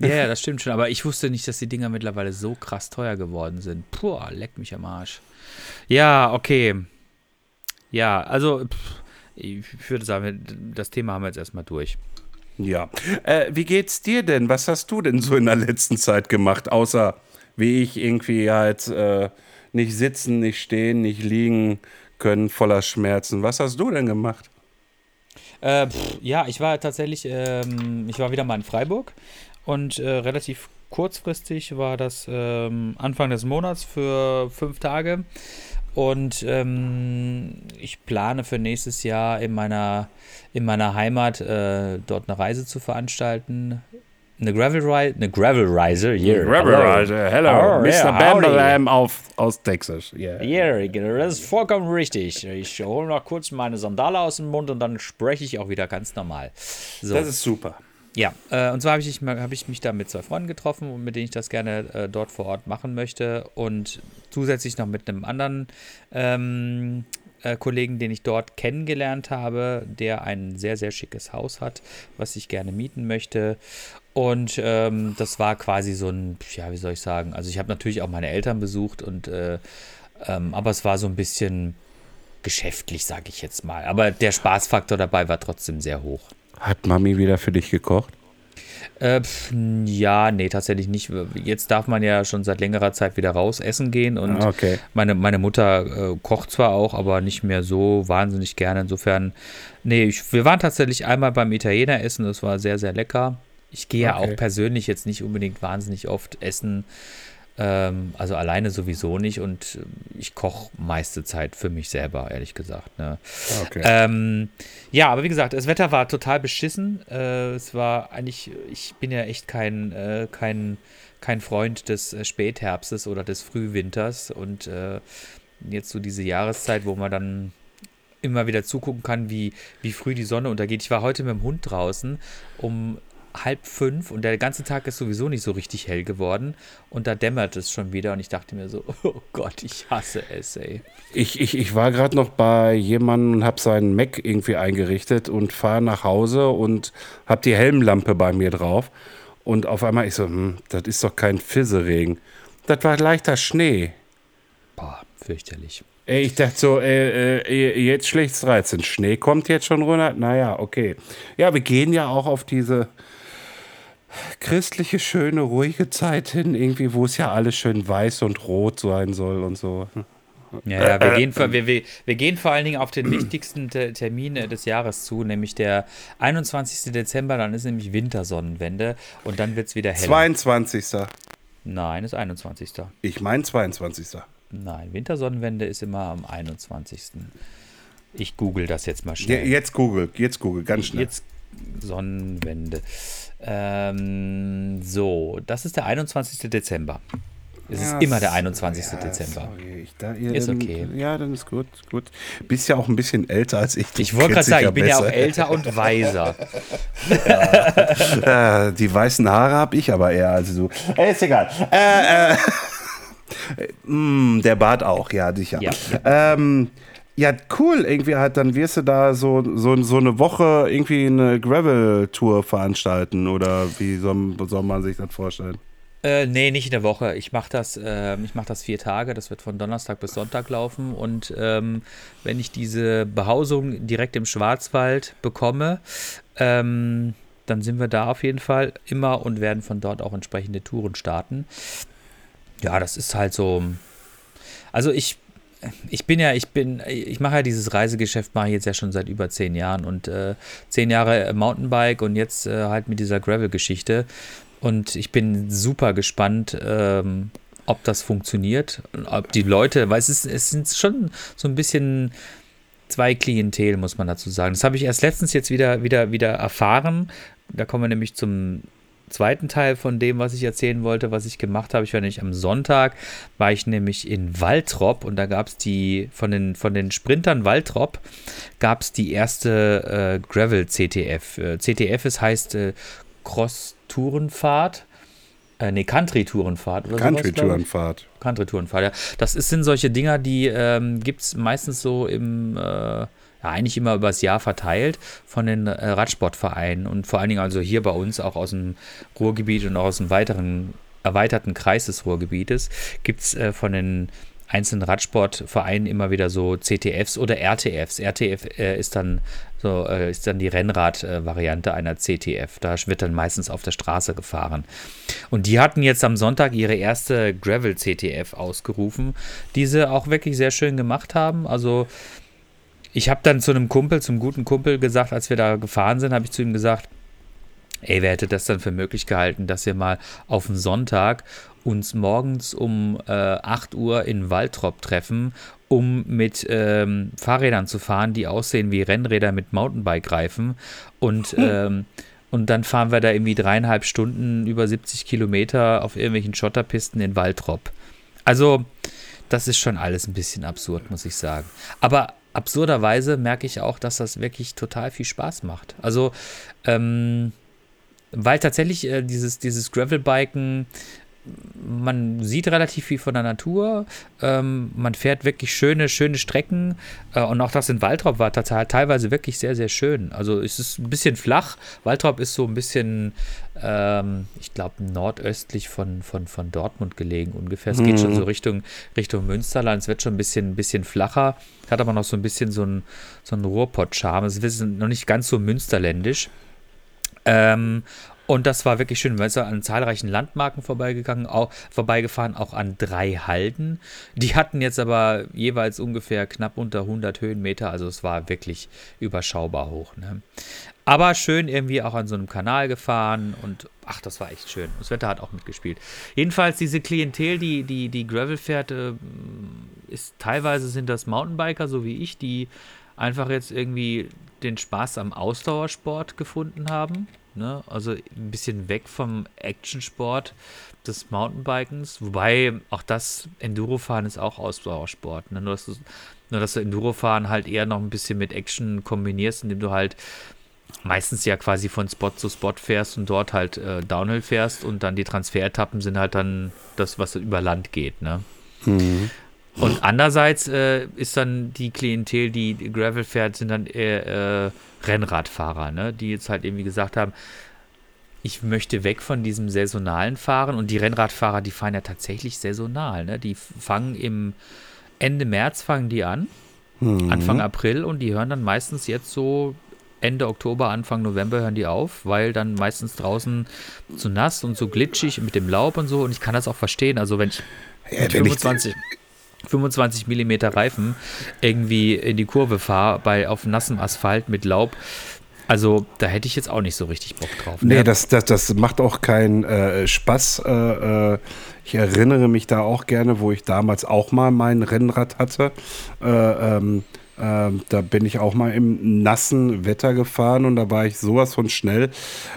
Ja, ja, das stimmt schon. Aber ich wusste nicht, dass die Dinger mittlerweile so krass teuer geworden sind. Puh, leck mich am Arsch. Ja, okay. Ja, also, pff, ich würde sagen, das Thema haben wir jetzt erstmal durch. Ja. Äh, wie geht's dir denn? Was hast du denn so in der letzten Zeit gemacht, außer wie ich irgendwie halt äh, nicht sitzen, nicht stehen, nicht liegen können, voller Schmerzen? Was hast du denn gemacht? Äh, pff, ja, ich war tatsächlich, ähm, ich war wieder mal in Freiburg und äh, relativ kurzfristig war das ähm, Anfang des Monats für fünf Tage. Und ähm, ich plane für nächstes Jahr in meiner, in meiner Heimat äh, dort eine Reise zu veranstalten. Eine Gravel Ride, eine Gravel Riser, yeah. hello, Oh, Mr. yeah, Bambalam auf, aus Texas. Yeah. Ja, das ist vollkommen richtig. Ich hole noch kurz meine Sandale aus dem Mund und dann spreche ich auch wieder ganz normal. So. Das ist super. Ja, äh, und zwar habe ich, hab ich mich da mit zwei Freunden getroffen, mit denen ich das gerne äh, dort vor Ort machen möchte. Und zusätzlich noch mit einem anderen ähm, äh, Kollegen, den ich dort kennengelernt habe, der ein sehr, sehr schickes Haus hat, was ich gerne mieten möchte. Und ähm, das war quasi so ein, ja, wie soll ich sagen, also ich habe natürlich auch meine Eltern besucht und äh, ähm, aber es war so ein bisschen geschäftlich, sage ich jetzt mal. Aber der Spaßfaktor dabei war trotzdem sehr hoch. Hat Mami wieder für dich gekocht? Äh, pf, ja, nee, tatsächlich nicht. Jetzt darf man ja schon seit längerer Zeit wieder raus essen gehen und Ah, okay. meine, meine Mutter äh, kocht zwar auch, aber nicht mehr so wahnsinnig gerne. Insofern, nee, ich, wir waren tatsächlich einmal beim Italiener essen, das war sehr, sehr lecker. Ich gehe ja Okay. auch persönlich jetzt nicht unbedingt wahnsinnig oft essen. Ähm, also alleine sowieso nicht und ich koche meiste Zeit für mich selber, ehrlich gesagt. Ne? Okay. Ähm, ja, aber wie gesagt, das Wetter war total beschissen. Äh, es war eigentlich, ich bin ja echt kein, äh, kein, kein Freund des äh, Spätherbstes oder des Frühwinters und äh, jetzt so diese Jahreszeit, wo man dann immer wieder zugucken kann, wie, wie früh die Sonne untergeht. Ich war heute mit dem Hund draußen um halb fünf und der ganze Tag ist sowieso nicht so richtig hell geworden und da dämmert es schon wieder und ich dachte mir so, oh Gott, ich hasse es, ey. Ich, ich, ich war gerade noch bei jemandem und habe seinen Mac irgendwie eingerichtet und fahre nach Hause und habe die Helmlampe bei mir drauf. Und auf einmal ich so, hm, das ist doch kein Fisseregen. Das war leichter Schnee. Boah, fürchterlich. Ey, ich dachte so, äh, äh, jetzt schlägt's 13. Schnee kommt jetzt schon runter. Naja, okay. Ja, wir gehen ja auch auf diese christliche, schöne, ruhige Zeit hin, irgendwie, wo es ja alles schön weiß und rot sein soll und so. Ja, ja, wir gehen, vor, wir, wir, wir gehen vor allen Dingen auf den wichtigsten Te- Termin äh, des Jahres zu, nämlich der 21. Dezember, dann ist nämlich Wintersonnenwende und dann wird es wieder heller. 22. Nein, ist 21. Ich meine 22. Nein, Wintersonnenwende ist immer am 21. Ich google das jetzt mal schnell. jetzt Google, jetzt Google, ganz schnell. Jetzt Sonnenwende. Ähm, so, das ist der 21. Dezember. Es ist Ja, immer der s- 21. ja, Dezember. Sorry, da, ihr, Ist dann, okay. Ja, dann ist gut, gut. Bist ja auch ein bisschen älter als ich. du Ich wollte gerade sagen, ich bin ja auch besser. älter und weiser. Äh, die weißen Haare habe ich aber eher als du. Äh, ist egal. Äh, äh, mm, der Bart auch, ja, sicher. Ja, Ähm, ja, cool. Irgendwie halt, dann wirst du da so, so, so eine Woche irgendwie eine Gravel-Tour veranstalten oder wie soll, soll man sich das vorstellen? Äh, nee, nicht in der Woche. Ich mache das, ich mach das vier Tage. Das wird von Donnerstag bis Sonntag laufen. Und ähm, wenn ich diese Behausung direkt im Schwarzwald bekomme, ähm, dann sind wir da auf jeden Fall immer und werden von dort auch entsprechende Touren starten. Ja, das ist halt so. Also ich, ich bin ja, ich bin, ich mache ja dieses Reisegeschäft mache ich jetzt ja schon seit über zehn Jahren und äh, zehn Jahre Mountainbike und jetzt äh, halt mit dieser Gravel-Geschichte. Und ich bin super gespannt, ähm, ob das funktioniert, ob die Leute, weil es ist, es sind schon so ein bisschen zwei Klientel, muss man dazu sagen. Das habe ich erst letztens jetzt wieder, wieder, wieder erfahren. Da kommen wir nämlich zum zweiten Teil von dem, was ich erzählen wollte, was ich gemacht habe. Ich war nämlich am Sonntag, war ich nämlich in Waltrop und da gab es die, von den, von den Sprintern Waltrop, gab es die erste äh, Gravel-CTF. Äh, CTF ist, heißt äh, Cross-Tourenfahrt. Äh, nee, Country-Tourenfahrt oder. Country-Tourenfahrt. Country-Tourenfahrt, ja. Das ist, sind solche Dinger, die ähm, gibt es meistens so im, äh, ja, eigentlich immer übers Jahr verteilt von den äh, Radsportvereinen und vor allen Dingen also hier bei uns auch aus dem Ruhrgebiet und auch aus dem weiteren, erweiterten Kreis des Ruhrgebietes gibt es äh, von den einzelnen Radsportvereinen immer wieder so CTFs oder RTFs. RTF äh, ist dann so äh, ist dann die Rennrad-Variante einer CTF. Da wird dann meistens auf der Straße gefahren. Und die hatten jetzt am Sonntag ihre erste Gravel-CTF ausgerufen, die sie auch wirklich sehr schön gemacht haben. Also ich habe dann zu einem Kumpel, zum guten Kumpel gesagt, als wir da gefahren sind, habe ich zu ihm gesagt, ey, wer hätte das dann für möglich gehalten, dass wir mal auf den Sonntag uns morgens um äh, 8 Uhr in Waltrop treffen, um mit ähm, Fahrrädern zu fahren, die aussehen wie Rennräder mit Mountainbike-Reifen und ähm, und dann fahren wir da irgendwie dreieinhalb Stunden über 70 Kilometer auf irgendwelchen Schotterpisten in Waltrop. Also, das ist schon alles ein bisschen absurd, muss ich sagen. Aber absurderweise merke ich auch, dass das wirklich total viel Spaß macht. Also, ähm, weil tatsächlich äh, dieses, dieses Gravelbiken, man sieht relativ viel von der Natur, ähm, man fährt wirklich schöne, schöne Strecken äh, und auch das in Waltrop war teilweise wirklich sehr, sehr schön. Also es ist ein bisschen flach. Waltrop ist so ein bisschen, ähm, ich glaube, nordöstlich von, von, von Dortmund gelegen ungefähr. Es geht schon so Richtung, Richtung Münsterland. Es wird schon ein bisschen, ein bisschen flacher, hat aber noch so ein bisschen so ein, so ein Ruhrpott-Charme. Es ist noch nicht ganz so münsterländisch. Ähm, und das war wirklich schön. Wir sind an zahlreichen Landmarken vorbeigegangen, auch, vorbeigefahren, auch an drei Halden. Die hatten jetzt aber jeweils ungefähr knapp unter 100 Höhenmeter, also es war wirklich überschaubar hoch. Ne? Aber schön irgendwie auch an so einem Kanal gefahren und ach, das war echt schön. Das Wetter hat auch mitgespielt. Jedenfalls diese Klientel, die, die, die Gravel fährt, äh, ist teilweise sind das Mountainbiker, so wie ich, die einfach jetzt irgendwie den Spaß am Ausdauersport gefunden haben. Ne? Also ein bisschen weg vom Actionsport des Mountainbikens. Wobei auch das Endurofahren ist auch Ausdauersport. Ne? Nur, dass du, nur dass du Endurofahren halt eher noch ein bisschen mit Action kombinierst, indem du halt meistens ja quasi von Spot zu Spot fährst und dort halt äh, Downhill fährst und dann die Transferetappen sind halt dann das, was über Land geht. Ne? Mhm. Und andererseits äh, ist dann die Klientel, die Gravel fährt, sind dann eher äh, Rennradfahrer, ne? die jetzt halt irgendwie gesagt haben, ich möchte weg von diesem saisonalen Fahren. Und die Rennradfahrer, die fahren ja tatsächlich saisonal. Ne? Die fangen im Ende März fangen die an, mhm. Anfang April und die hören dann meistens jetzt so Ende Oktober, Anfang November hören die auf, weil dann meistens draußen zu nass und so glitschig mit dem Laub und so. Und ich kann das auch verstehen. Also wenn ich ja, mit 25, 25 mm Reifen irgendwie in die Kurve fahre, bei auf nassem Asphalt mit Laub. Also da hätte ich jetzt auch nicht so richtig Bock drauf. Ne? Nee, das, das, das macht auch keinen äh, Spaß. Äh, äh, ich erinnere mich da auch gerne, wo ich damals auch mal mein Rennrad hatte. Äh, ähm, ähm, da bin ich auch mal im nassen Wetter gefahren und da war ich sowas von schnell.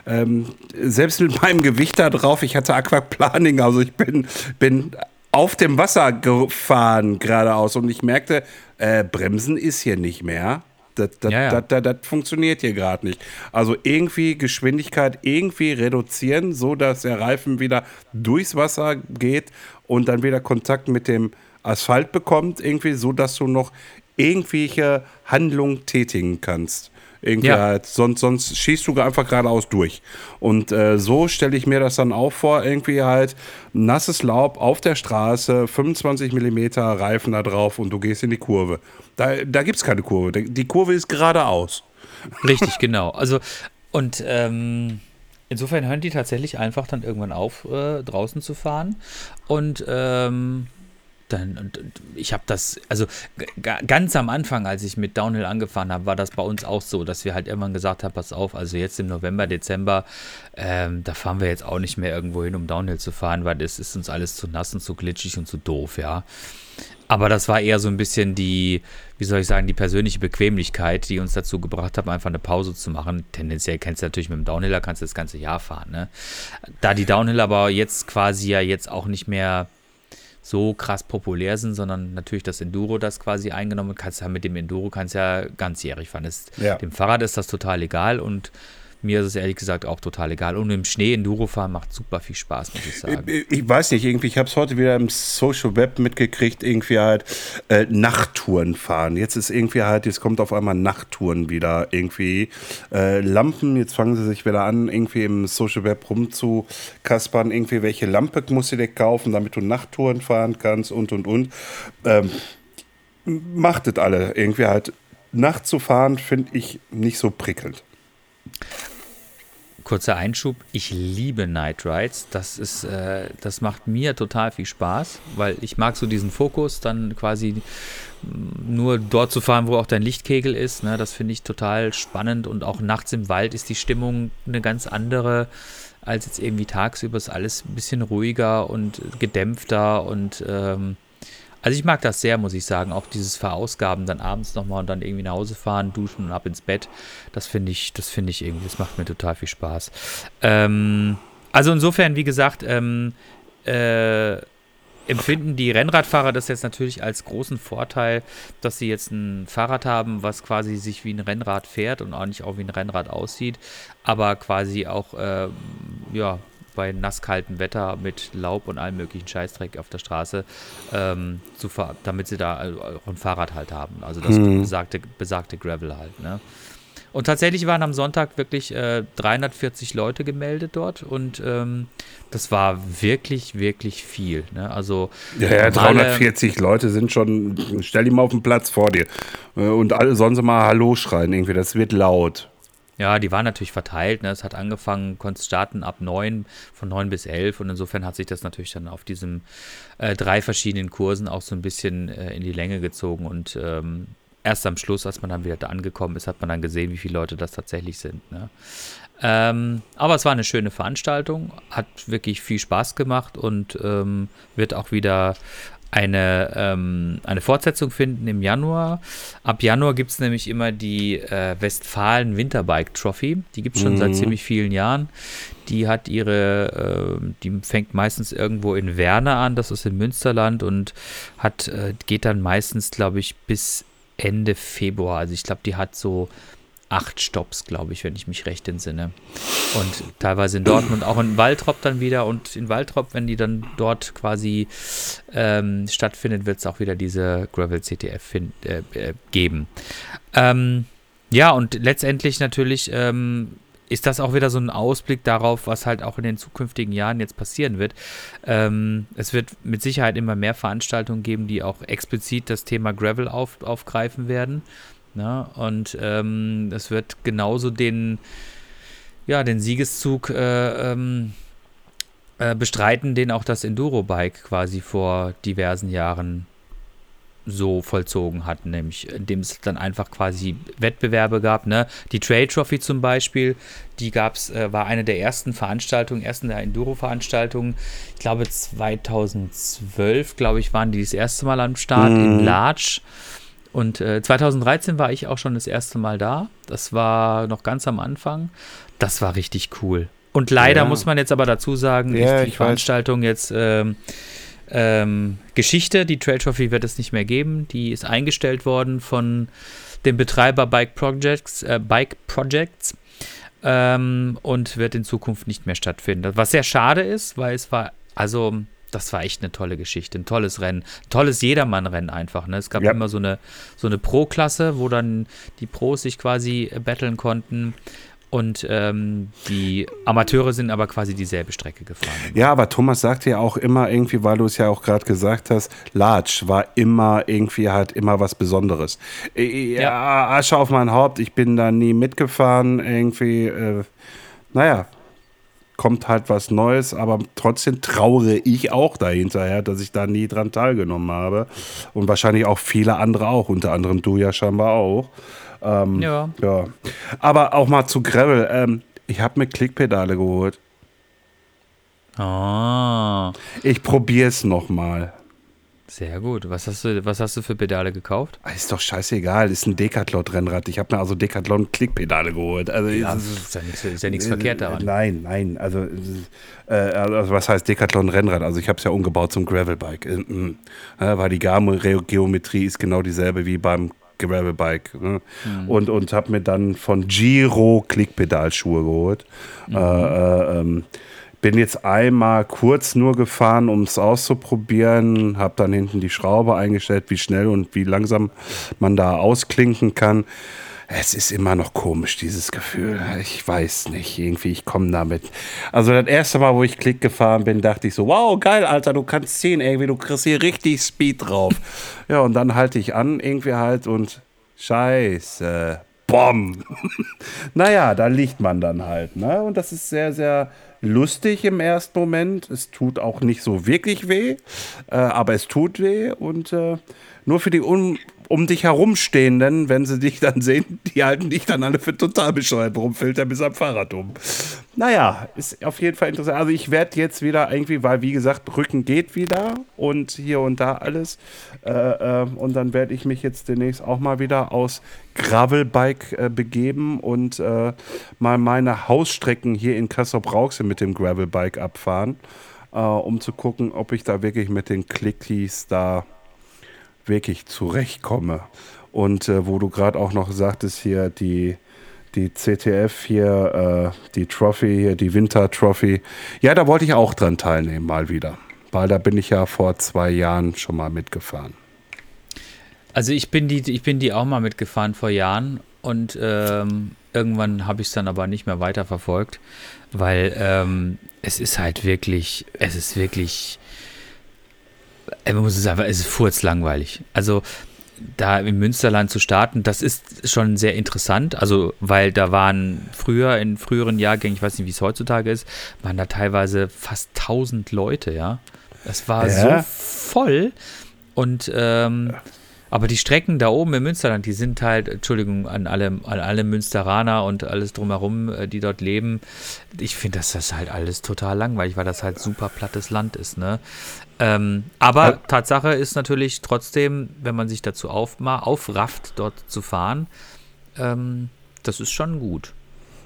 Ähm, selbst mit meinem Gewicht da drauf, ich hatte Aquaplaning, also ich bin, bin auf dem Wasser gefahren geradeaus und ich merkte, äh, Bremsen ist hier nicht mehr. Das, das, ja, ja. das, das funktioniert hier gerade nicht. Also irgendwie Geschwindigkeit irgendwie reduzieren, so dass der Reifen wieder durchs Wasser geht und dann wieder Kontakt mit dem Asphalt bekommt, irgendwie so, dass du noch irgendwelche Handlungen tätigen kannst. Irgendwie ja. halt, sonst, sonst schießt du einfach geradeaus durch. Und äh, so stelle ich mir das dann auch vor, irgendwie halt nasses Laub auf der Straße, 25 mm Reifen da drauf und du gehst in die Kurve. Da, da gibt es keine Kurve. Die Kurve ist geradeaus. Richtig, genau. Also, und ähm, insofern hören die tatsächlich einfach dann irgendwann auf, äh, draußen zu fahren. Und ähm, dann, und, ich habe das, also ganz am Anfang, als ich mit Downhill angefangen habe, war das bei uns auch so, dass wir halt irgendwann gesagt haben, pass auf, also jetzt im November, Dezember, ähm, da fahren wir jetzt auch nicht mehr irgendwo hin, um Downhill zu fahren, weil es ist uns alles zu nass und zu glitschig und zu doof, ja. Aber das war eher so ein bisschen die, wie soll ich sagen, die persönliche Bequemlichkeit, die uns dazu gebracht hat, einfach eine Pause zu machen. Tendenziell kennst du natürlich mit dem Downhiller, kannst du das ganze Jahr fahren. Ne? Da die Downhiller aber jetzt quasi ja jetzt auch nicht mehr so krass populär sind, sondern natürlich das Enduro das quasi eingenommen. Kannst ja mit dem Enduro kannst ja ganzjährig fahren. Das, ja. Dem Fahrrad ist das total egal und mir ist es ehrlich gesagt auch total egal. Und im Schnee Enduro fahren macht super viel Spaß, muss ich sagen. Ich, weiß nicht, irgendwie, ich habe es heute wieder im Social Web mitgekriegt, irgendwie halt äh, Nachttouren fahren. Jetzt ist irgendwie halt, jetzt kommt auf einmal Nachttouren wieder irgendwie. Äh, Lampen, jetzt fangen sie sich wieder an, irgendwie im Social Web rumzukaspern. Irgendwie, welche Lampe musst du dir kaufen, damit du Nachttouren fahren kannst und und und. Ähm, macht das alle. Irgendwie halt, Nacht zu fahren, finde ich nicht so prickelnd. Kurzer Einschub, ich liebe Night Rides. Das ist, äh, das macht mir total viel Spaß, weil ich mag so diesen Fokus, dann quasi nur dort zu fahren, wo auch dein Lichtkegel ist. Ne? Das finde ich total spannend und auch nachts im Wald ist die Stimmung eine ganz andere als jetzt irgendwie tagsüber. Ist alles ein bisschen ruhiger und gedämpfter und ähm, also ich mag das sehr, muss ich sagen. Auch dieses Verausgaben dann abends nochmal und dann irgendwie nach Hause fahren, duschen und ab ins Bett. Das finde ich, das finde ich irgendwie, das macht mir total viel Spaß. Ähm, also insofern, wie gesagt, ähm, äh, empfinden die Rennradfahrer das jetzt natürlich als großen Vorteil, dass sie jetzt ein Fahrrad haben, was quasi sich wie ein Rennrad fährt und auch nicht auch wie ein Rennrad aussieht, aber quasi auch äh, ja, bei nasskaltem Wetter mit Laub und allem möglichen Scheißdreck auf der Straße, ähm, zu damit sie da auch ein Fahrrad halt haben. Also das mhm. besagte, besagte Gravel halt. Ne? Und tatsächlich waren am Sonntag wirklich äh, 340 Leute gemeldet dort und ähm, das war wirklich, wirklich viel. Ne? Also ja, ja 340 Leute sind schon, stell die mal auf den Platz vor dir äh, und alle sonst mal Hallo schreien irgendwie, das wird laut. Ja, die waren natürlich verteilt. Ne? Es hat angefangen, konntest starten ab 9, von 9 bis 11. Und insofern hat sich das natürlich dann auf diesen äh, drei verschiedenen Kursen auch so ein bisschen äh, in die Länge gezogen. Und ähm, erst am Schluss, als man dann wieder da angekommen ist, hat man dann gesehen, wie viele Leute das tatsächlich sind. Ne? Ähm, aber es war eine schöne Veranstaltung, hat wirklich viel Spaß gemacht und ähm, wird auch wieder eine, ähm, eine Fortsetzung finden im Januar. Ab Januar gibt es nämlich immer die äh, Westfalen Winterbike Trophy. Die gibt es schon mhm. seit ziemlich vielen Jahren. Die hat ihre, äh, die fängt meistens irgendwo in Werne an, das ist in Münsterland und hat, äh, geht dann meistens, glaube ich, bis Ende Februar. Also ich glaube, die hat so acht Stops, glaube ich, wenn ich mich recht entsinne. Und teilweise in Dortmund, auch in Waltrop dann wieder. Und in Waltrop, wenn die dann dort quasi ähm, stattfindet, wird es auch wieder diese Gravel CTF äh, äh, geben. Ähm, ja, und letztendlich natürlich ähm, ist das auch wieder so ein Ausblick darauf, was halt auch in den zukünftigen Jahren jetzt passieren wird. Ähm, es wird mit Sicherheit immer mehr Veranstaltungen geben, die auch explizit das Thema Gravel auf, aufgreifen werden. Ne? Und ähm, es wird genauso den, ja, den Siegeszug äh, ähm, äh, bestreiten, den auch das Enduro-Bike quasi vor diversen Jahren so vollzogen hat, nämlich indem es dann einfach quasi Wettbewerbe gab. Ne? Die Trail Trophy zum Beispiel, die gab's, äh, war eine der ersten Veranstaltungen, ersten der Enduro-Veranstaltungen. Ich glaube 2012, glaube ich, waren die das erste Mal am Start mhm. in Larch. Und äh, 2013 war ich auch schon das erste Mal da. Das war noch ganz am Anfang. Das war richtig cool. Und leider ja. muss man jetzt aber dazu sagen, ja, ist die Veranstaltung weiß. jetzt ähm, ähm, Geschichte. Die Trail Trophy wird es nicht mehr geben. Die ist eingestellt worden von dem Betreiber Bike Projects, äh, Bike Projects ähm, und wird in Zukunft nicht mehr stattfinden. Was sehr schade ist, weil es war, also das war echt eine tolle Geschichte, ein tolles Rennen, ein tolles Jedermann-Rennen einfach. Ne? Es gab ja. immer so eine, so eine Pro-Klasse, wo dann die Pros sich quasi äh, battlen konnten. Und ähm, die Amateure sind aber quasi dieselbe Strecke gefahren. Ja, aber Thomas sagte ja auch immer irgendwie, weil du es ja auch gerade gesagt hast, Larch war immer irgendwie halt immer was Besonderes. Ja, ja, Asche auf mein Haupt, ich bin da nie mitgefahren, irgendwie, äh, naja, kommt halt was Neues, aber trotzdem trauere ich auch dahinterher, dass ich da nie dran teilgenommen habe. Und wahrscheinlich auch viele andere auch, unter anderem du ja scheinbar auch. Ähm, ja. ja. Aber auch mal zu Gravel. Ähm, ich habe mir Klickpedale geholt. Ah. Ich probiere es nochmal. Sehr gut. Was hast du, was hast du für Pedale gekauft? Ah, ist doch scheißegal. Ist ein Decathlon-Rennrad. Ich habe mir also Decathlon-Klickpedale geholt. Also ja, ist, ja nichts, ist ja nichts äh, verkehrt daran. Nein, nein. Also, äh, also was heißt Decathlon-Rennrad? Also ich habe es ja umgebaut zum Gravelbike. Äh, äh, weil die Geometrie ist genau dieselbe wie beim Gravelbike. Ne? Mhm. Und, und habe mir dann von Giro Klickpedalschuhe geholt. Mhm. Äh, äh ähm, bin jetzt einmal kurz nur gefahren, um es auszuprobieren, habe dann hinten die Schraube eingestellt, wie schnell und wie langsam man da ausklinken kann. Es ist immer noch komisch, dieses Gefühl. Ich weiß nicht, irgendwie, ich komme damit. Also das erste Mal, wo ich Klick gefahren bin, dachte ich so, wow, geil, Alter, du kannst ziehen, irgendwie, du kriegst hier richtig Speed drauf. ja, und dann halte ich an, irgendwie halt und scheiße, Bom. naja, da liegt man dann halt. Ne? Und das ist sehr, sehr lustig im ersten Moment. Es tut auch nicht so wirklich weh, äh, aber es tut weh. Und äh, nur für die un um dich herumstehenden, wenn sie dich dann sehen, die halten dich dann alle für total bescheuert. Warum er bis am Fahrrad um? Naja, ist auf jeden Fall interessant. Also ich werde jetzt wieder irgendwie, weil wie gesagt, Rücken geht wieder und hier und da alles. Äh, äh, und dann werde ich mich jetzt demnächst auch mal wieder aus Gravelbike äh, begeben und äh, mal meine Hausstrecken hier in Kassel-Brauxel mit dem Gravelbike abfahren, äh, um zu gucken, ob ich da wirklich mit den Clickies da wirklich zurechtkomme. Und äh, wo du gerade auch noch sagtest, hier die, die CTF hier, äh, die Trophy hier, die Winter Trophy. Ja, da wollte ich auch dran teilnehmen, mal wieder. Weil da bin ich ja vor zwei Jahren schon mal mitgefahren. Also ich bin die, ich bin die auch mal mitgefahren vor Jahren und ähm, irgendwann habe ich es dann aber nicht mehr weiterverfolgt, weil ähm, es ist halt wirklich, es ist wirklich man muss es einfach, es ist furzlangweilig. Also da im Münsterland zu starten, das ist schon sehr interessant. Also, weil da waren früher, in früheren Jahrgängen, ich weiß nicht, wie es heutzutage ist, waren da teilweise fast 1000 Leute, ja. Das war Ja. so voll. Und ähm, aber die Strecken da oben im Münsterland, die sind halt, Entschuldigung an alle, an alle Münsteraner und alles drumherum, äh, die dort leben. Ich finde, dass das halt alles total langweilig, weil das halt super plattes Land ist, ne? Ähm, aber Ja. Tatsache ist natürlich trotzdem, wenn man sich dazu aufma aufrafft, dort zu fahren, ähm, das ist schon gut.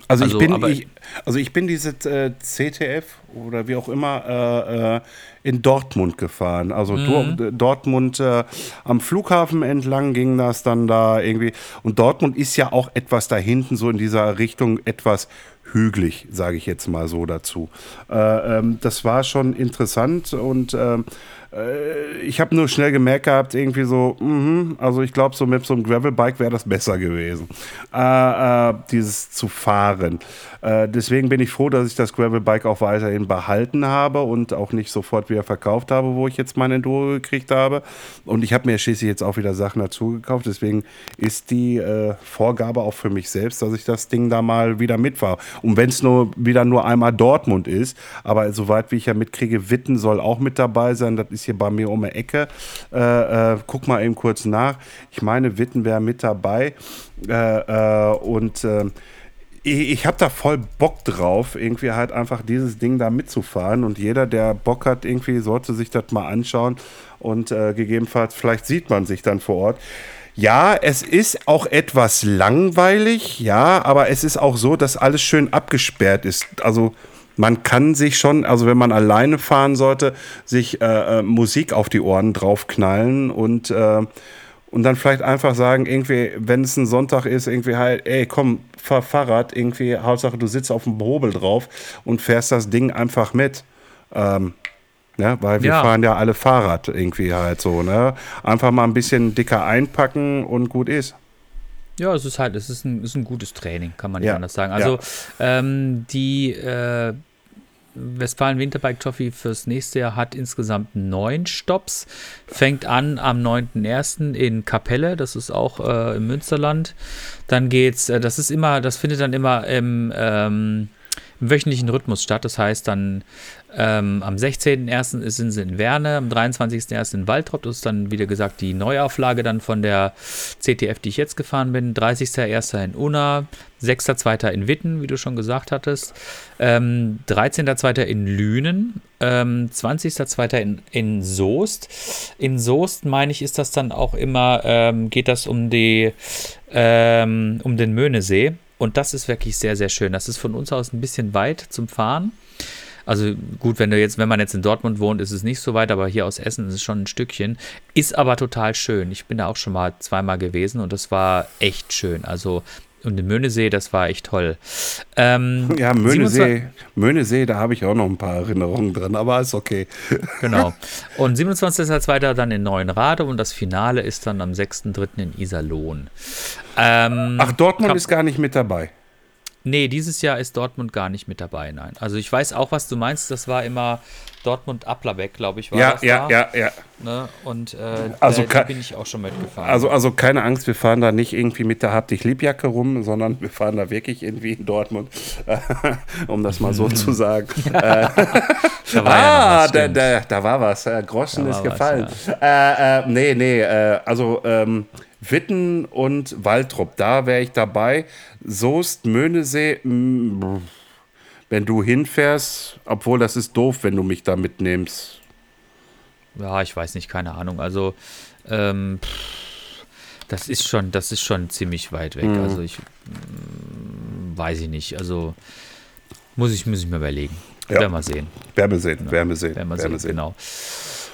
Also, Also, ich bin, aber- ich, also ich bin diese äh, CTF oder wie auch immer äh, äh, in Dortmund gefahren. Also Mhm. Dor- Dortmund äh, am Flughafen entlang ging das dann da irgendwie. Und Dortmund ist ja auch etwas da hinten so in dieser Richtung etwas hügelig, sage ich jetzt mal so dazu. Äh, ähm, das war schon interessant und ähm, äh, ich habe nur schnell gemerkt gehabt, irgendwie so, mhm, also ich glaube, so mit so einem Gravelbike wäre das besser gewesen, äh, äh, dieses zu fahren. Äh, deswegen bin ich froh, dass ich das Gravelbike auch weiterhin behalten habe und auch nicht sofort wieder verkauft habe, wo ich jetzt mein Enduro gekriegt habe. Und ich habe mir schließlich jetzt auch wieder Sachen dazu gekauft. Deswegen ist die äh, Vorgabe auch für mich selbst, dass ich das Ding da mal wieder mitfahre. Und wenn es nur wieder nur einmal Dortmund ist, aber soweit wie ich ja mitkriege, Witten soll auch mit dabei sein. Das ist hier bei mir um die Ecke. Äh, äh, guck mal eben kurz nach. Ich meine, Witten wäre mit dabei. Äh, äh, und äh, ich, habe da voll Bock drauf, irgendwie halt einfach dieses Ding da mitzufahren. Und jeder, der Bock hat, irgendwie sollte sich das mal anschauen. Und äh, gegebenenfalls, vielleicht sieht man sich dann vor Ort. Ja, es ist auch etwas langweilig, ja, aber es ist auch so, dass alles schön abgesperrt ist. Also man kann sich schon, also wenn man alleine fahren sollte, sich äh, äh, Musik auf die Ohren draufknallen und äh, und dann vielleicht einfach sagen, irgendwie, wenn es ein Sonntag ist, irgendwie halt, ey, komm, fahr Fahrrad, irgendwie, Hauptsache du sitzt auf dem Hobel drauf und fährst das Ding einfach mit. Ähm, ne, weil wir Ja. fahren ja alle Fahrrad irgendwie halt so, ne? Einfach mal ein bisschen dicker einpacken und gut ist. Ja, es ist halt, es ist ein, ist ein gutes Training, kann man nicht Ja, anders sagen. Also ähm, die äh, Westfalen Winterbike Trophy fürs nächste Jahr hat insgesamt neun Stops. Fängt an am 9.1. in Kapelle, das ist auch äh, im Münsterland. Dann geht's, äh, das ist immer, das findet dann immer im, ähm, wöchentlichen Rhythmus statt. Das heißt dann ähm, am 16.01. sind sie in Werne, am 23.01. in Waltrop. Das ist dann, wie gesagt, die Neuauflage dann von der CTF, die ich jetzt gefahren bin. 30.01. in Unna, 6.02. in Witten, wie du schon gesagt hattest. Ähm, 13.02. in Lünen, ähm, 20.02. in, in Soest. In Soest, meine ich, ist das dann auch immer, ähm, geht das um die, ähm, um den Möhnesee. Und das ist wirklich sehr, sehr schön. Das ist von uns aus ein bisschen weit zum Fahren. Also gut, wenn du jetzt, wenn man jetzt in Dortmund wohnt, ist es nicht so weit, aber hier aus Essen ist es schon ein Stückchen. Ist aber total schön. Ich bin da auch schon mal zweimal gewesen und das war echt schön. Also und den Möhnesee, das war echt toll. Ähm, Ja, 27 Möhnesee, Möhnesee, da habe ich auch noch ein paar Erinnerungen drin, aber ist okay. Genau. Und 27.02. dann in Neuenrade und das Finale ist dann am 6.3. in Iserlohn. Ähm, Ach, Dortmund ist gar nicht mit dabei. Nee, dieses Jahr ist Dortmund gar nicht mit dabei, nein. Also ich weiß auch, was du meinst. Das war immer Dortmund-Applerbeck, glaube ich, war Ja, das ja, da. ja, ja. Ne? Und äh, Also da, bin ich auch schon mitgefahren. Also, also keine Angst, wir fahren da nicht irgendwie mit der Hab dich Liebjacke rum, sondern wir fahren da wirklich irgendwie in Dortmund, um das mal so zu sagen. da war ja ah, was, da, da, da war was. Äh, Groschen Da ist war was, gefallen. äh, äh, nee, nee, äh, also ähm, Witten und Waltrop, da wäre ich dabei. Soest, Möhnesee, mh, wenn du hinfährst, obwohl das ist doof, wenn du mich da mitnimmst. Ja, ich weiß nicht, keine Ahnung. Also, ähm, das ist schon, das ist schon ziemlich weit weg. Mhm. Also ich mm, weiß ich nicht. Also muss ich, muss ich mir überlegen. Ja. Werden wir sehen. Werden wir sehen, werden wir sehen. Werden wir werden sehen, genau.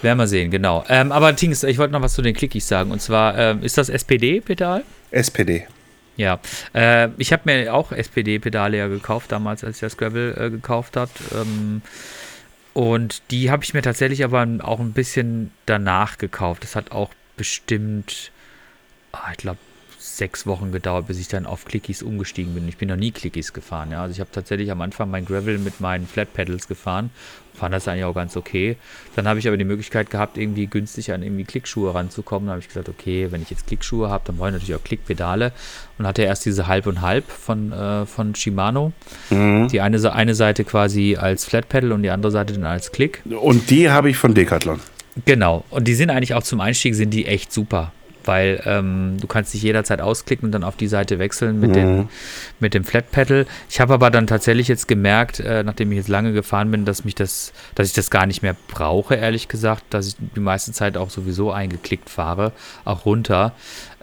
Werden wir sehen, genau. Ähm, aber Tings, ich wollte noch was zu den Clickies sagen. Und zwar, ähm, ist das SPD-Pedal? SPD. Ja, äh, ich habe mir auch SPD-Pedale ja gekauft, damals, als ich das Gravel äh, gekauft habe. Ähm, und die habe ich mir tatsächlich aber auch ein bisschen danach gekauft. Das hat auch bestimmt, ah, ich glaube, sechs Wochen gedauert, bis ich dann auf Clickies umgestiegen bin. Ich bin noch nie Clickies gefahren. Ja. Also ich habe tatsächlich am Anfang mein Gravel mit meinen Flat Pedals gefahren, fand das eigentlich auch ganz okay. Dann habe ich aber die Möglichkeit gehabt, irgendwie günstig an irgendwie Klickschuhe ranzukommen. Da habe ich gesagt, okay, wenn ich jetzt Klickschuhe habe, dann brauche ich natürlich auch Klickpedale und hatte erst diese Halb und Halb von, äh, von Shimano. Mhm. Die eine, eine Seite quasi als Flat Pedal und die andere Seite dann als Klick. Und die habe ich von Decathlon. Genau. Und die sind eigentlich auch zum Einstieg sind die echt super weil ähm, du kannst dich jederzeit ausklicken und dann auf die Seite wechseln mit, mhm. den, mit dem Flat Pedal. Ich habe aber dann tatsächlich jetzt gemerkt, äh, nachdem ich jetzt lange gefahren bin, dass mich das, dass ich das gar nicht mehr brauche, ehrlich gesagt, dass ich die meiste Zeit auch sowieso eingeklickt fahre, auch runter.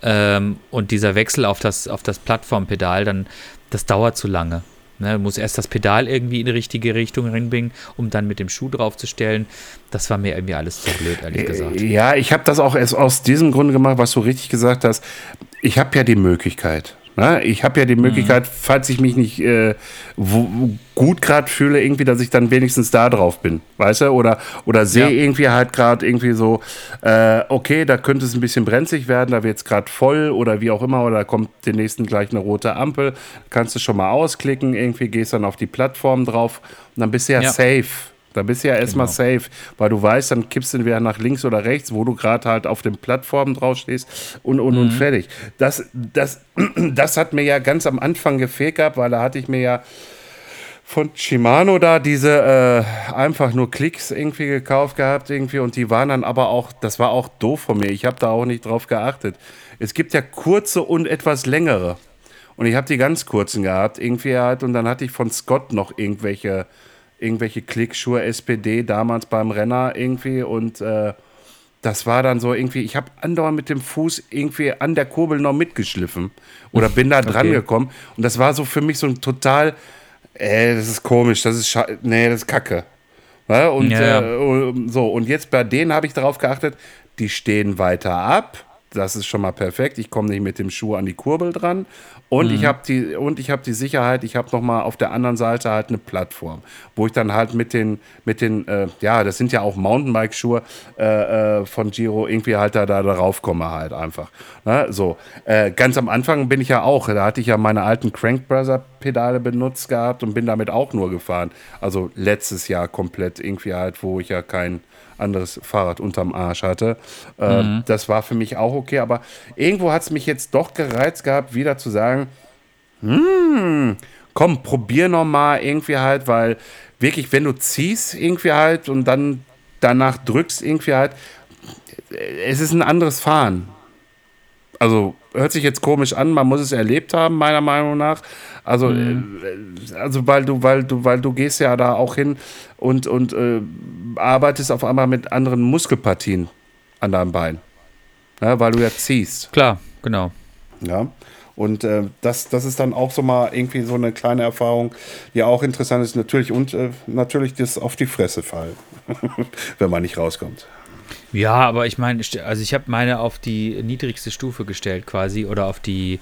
Ähm, und dieser Wechsel auf das, auf das Plattformpedal, dann, das dauert zu lange. Ne, muss erst das Pedal irgendwie in die richtige Richtung reinbringen, um dann mit dem Schuh draufzustellen. Das war mir irgendwie alles zu blöd, ehrlich gesagt. Ja, ich habe das auch erst aus diesem Grunde gemacht, was du richtig gesagt hast. Ich habe ja die Möglichkeit. Ich habe ja die Möglichkeit, mhm. falls ich mich nicht äh, wo, gut gerade fühle, irgendwie, dass ich dann wenigstens da drauf bin, weißt du? Oder, oder sehe ja. irgendwie halt gerade irgendwie so, äh, okay, da könnte es ein bisschen brenzlig werden, da wird es gerade voll oder wie auch immer, oder da kommt den nächsten gleich eine rote Ampel, kannst du schon mal ausklicken, irgendwie gehst dann auf die Plattform drauf und dann bist du ja, ja. safe. Da bist du ja erstmal genau. safe, weil du weißt, dann kippst du entweder nach links oder rechts, wo du gerade halt auf den Plattformen draufstehst und, und, mhm. und fertig. Das, das, das hat mir ja ganz am Anfang gefehlt gehabt, weil da hatte ich mir ja von Shimano da diese äh, einfach nur Klicks irgendwie gekauft gehabt irgendwie und die waren dann aber auch, das war auch doof von mir, ich habe da auch nicht drauf geachtet. Es gibt ja kurze und etwas längere und ich habe die ganz kurzen gehabt irgendwie halt und dann hatte ich von Scott noch irgendwelche irgendwelche Klickschuhe SPD damals beim Renner irgendwie und äh, das war dann so irgendwie, ich habe andauernd mit dem Fuß irgendwie an der Kurbel noch mitgeschliffen oder bin da dran okay. gekommen und das war so für mich so ein total, ey, das ist komisch, das ist, nee, das ist Kacke. Ja, und ja, ja. Äh, so, und jetzt bei denen habe ich darauf geachtet, die stehen weiter ab das ist schon mal perfekt. Ich komme nicht mit dem Schuh an die Kurbel dran. Und mhm. ich habe die, und ich habe die Sicherheit, ich habe nochmal auf der anderen Seite halt eine Plattform, wo ich dann halt mit den, mit den, äh, ja, das sind ja auch Mountainbike-Schuhe äh, äh, von Giro, irgendwie halt da, da darauf komme halt einfach. Ne? So. Äh, ganz am Anfang bin ich ja auch, da hatte ich ja meine alten Crank Brother Pedale benutzt gehabt und bin damit auch nur gefahren. Also letztes Jahr komplett irgendwie halt, wo ich ja kein anderes Fahrrad unterm Arsch hatte. Äh, mhm. Das war für mich auch okay, aber irgendwo hat es mich jetzt doch gereizt gehabt, wieder zu sagen, hm, komm, probier noch mal irgendwie halt, weil wirklich, wenn du ziehst irgendwie halt und dann danach drückst irgendwie halt, es ist ein anderes Fahren. Also hört sich jetzt komisch an, man muss es erlebt haben, meiner Meinung nach. Also, mhm. äh, also weil du, weil du, weil du gehst ja da auch hin und, und äh, arbeitest auf einmal mit anderen Muskelpartien an deinem Bein. Ja, weil du ja ziehst. Klar, genau. Ja. Und äh, das, das ist dann auch so mal irgendwie so eine kleine Erfahrung, die auch interessant ist. Natürlich und äh, natürlich das auf die Fresse fallen, wenn man nicht rauskommt. Ja, aber ich meine, also ich habe meine auf die niedrigste Stufe gestellt quasi oder auf die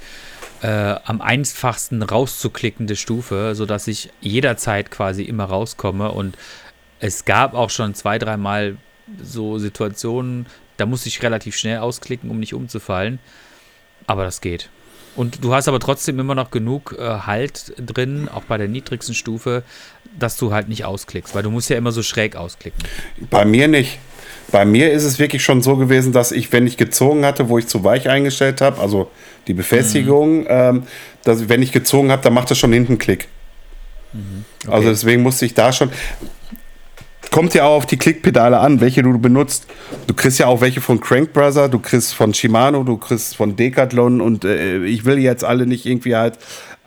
äh, am einfachsten rauszuklickende Stufe, sodass ich jederzeit quasi immer rauskomme. Und es gab auch schon zwei, dreimal so Situationen, da musste ich relativ schnell ausklicken, um nicht umzufallen. Aber das geht. Und du hast aber trotzdem immer noch genug äh, Halt drin, auch bei der niedrigsten Stufe, dass du halt nicht ausklickst, weil du musst ja immer so schräg ausklicken. Bei mir nicht. Bei mir ist es wirklich schon so gewesen, dass ich, wenn ich gezogen hatte, wo ich zu weich eingestellt habe, also die Befestigung, mhm. ähm, dass wenn ich gezogen habe, dann macht das schon hinten Klick. Mhm. Okay. Also deswegen musste ich da schon. Kommt ja auch auf die Klickpedale an, welche du benutzt. Du kriegst ja auch welche von Crank Brother, du kriegst von Shimano, du kriegst von Decathlon und äh, ich will jetzt alle nicht irgendwie halt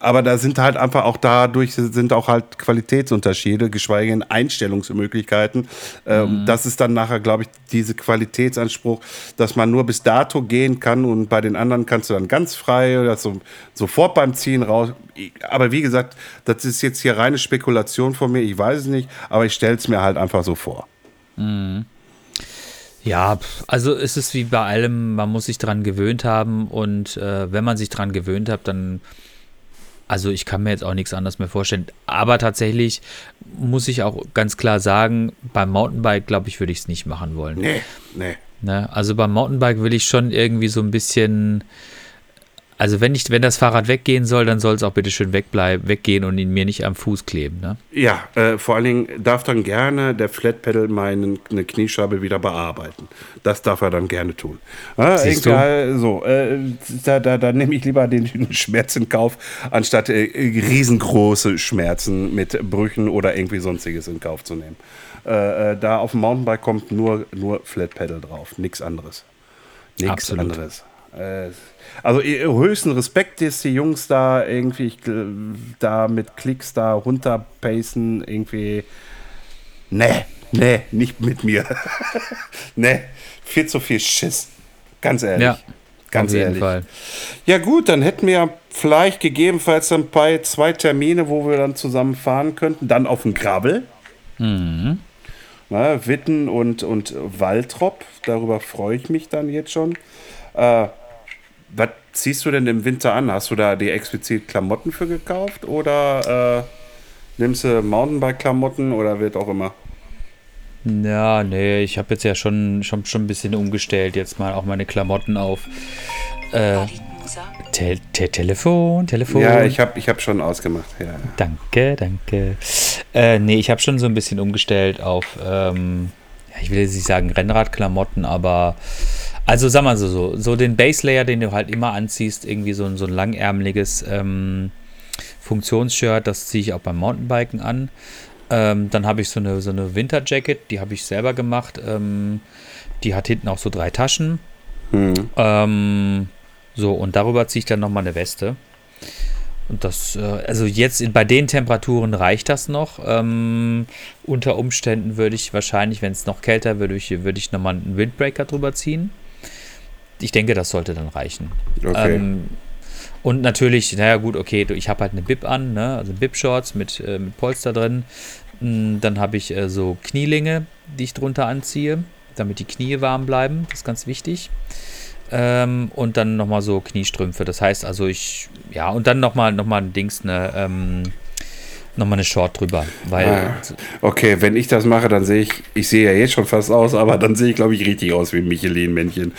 aber da sind halt einfach auch dadurch sind auch halt Qualitätsunterschiede, geschweige denn Einstellungsmöglichkeiten. Ähm, mhm. Das ist dann nachher, glaube ich, diese Qualitätsanspruch, dass man nur bis dato gehen kann und bei den anderen kannst du dann ganz frei oder so, sofort beim Ziehen raus. Aber wie gesagt, das ist jetzt hier reine Spekulation von mir, ich weiß es nicht, aber ich stelle es mir halt einfach so vor. Mhm. Ja, also es ist wie bei allem, man muss sich dran gewöhnt haben und äh, wenn man sich dran gewöhnt hat, dann also ich kann mir jetzt auch nichts anderes mehr vorstellen. Aber tatsächlich muss ich auch ganz klar sagen, beim Mountainbike, glaube ich, würde ich es nicht machen wollen. Nee, nee. Ne? Also beim Mountainbike will ich schon irgendwie so ein bisschen Also wenn ich, wenn das Fahrrad weggehen soll, dann soll es auch bitte schön wegbleiben, weggehen und ihn mir nicht am Fuß kleben. Ne? Ja, äh, vor allen Dingen darf dann gerne der Flat Pedal meine Kniescheibe wieder bearbeiten. Das darf er dann gerne tun. Siehst du? egal, so, äh, da, da, da nehme ich lieber den Schmerz in Kauf, anstatt äh, riesengroße Schmerzen mit Brüchen oder irgendwie sonstiges in Kauf zu nehmen. Äh, äh, da auf dem Mountainbike kommt nur, nur Flat Pedal drauf, nichts anderes. Nichts Absolut. anderes. Äh, also höchsten Respekt, dass die Jungs da irgendwie ich, da mit Klicks da runterpacen, irgendwie. Nee, nee, nicht mit mir. nee, viel zu viel Schiss. Ganz ehrlich. Ja, Ganz Auf jeden ehrlich. Fall. Ja, gut, dann hätten wir vielleicht gegebenenfalls dann bei zwei Termine, wo wir dann zusammen fahren könnten. Dann auf dem Gravel. Na, Witten und, und Waltrop. Darüber freue ich mich dann jetzt schon. Äh, was ziehst du denn im Winter an? Hast du da die explizit Klamotten für gekauft? Oder äh, nimmst du Mountainbike-Klamotten oder wird auch immer? Ja, nee, ich habe jetzt ja schon, schon, schon ein bisschen umgestellt. Jetzt mal auch meine Klamotten auf. Äh, te te Telefon, Telefon. Ja, ich habe ich hab schon ausgemacht. Ja. Danke, danke. Äh, nee, ich habe schon so ein bisschen umgestellt auf, ähm, ja, ich will jetzt nicht sagen Rennradklamotten, aber also sag mal so, so, so den Base Layer, den du halt immer anziehst, irgendwie so, ein- so ein langärmeliges ähm, Funktionsshirt, das ziehe ich auch beim Mountainbiken an. Ähm, dann habe ich so eine, so eine Winterjacket, die habe ich selber gemacht. Ähm, die hat hinten auch so drei Taschen. Hm. Ähm, so, und darüber ziehe ich dann nochmal eine Weste. Und das, äh, also jetzt in, bei den Temperaturen reicht das noch. Ähm, unter Umständen würde ich wahrscheinlich, wenn es noch kälter würde, ich, würde ich nochmal einen Windbreaker drüber ziehen. Ich denke, das sollte dann reichen. Okay. Ähm, und natürlich, naja gut, okay, ich habe halt eine Bib an, ne? also Bib-Shorts mit, äh, mit Polster drin. Mm, Dann habe ich äh, so Knielinge, die ich drunter anziehe, damit die Knie warm bleiben. Das ist ganz wichtig. Ähm, und dann nochmal so Kniestrümpfe. Das heißt also, ich, ja, und dann nochmal noch mal ein Dings, eine, ähm, nochmal eine Short drüber. Weil, Ah, okay, wenn ich das mache, dann sehe ich, ich sehe ja jetzt schon fast aus, aber dann sehe ich, glaube ich, richtig aus wie ein Michelin-Männchen.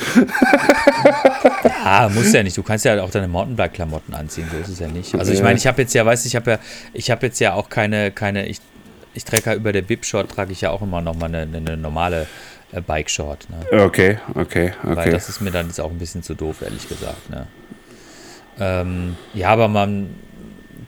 Ah, muss ja nicht. Du kannst ja auch deine Mountainbike-Klamotten anziehen, so ist es ja nicht. Also ich meine, ich habe jetzt ja, weißt du, ich habe ja, ich habe jetzt ja auch keine, keine, ich, ich trage ja über der Bib-Short trage ich ja auch immer nochmal eine, eine, normale äh, Bike-Short, ne? Okay, okay, Weil okay. das ist mir dann jetzt auch ein bisschen zu doof, ehrlich gesagt, ne? Ähm, ja, aber man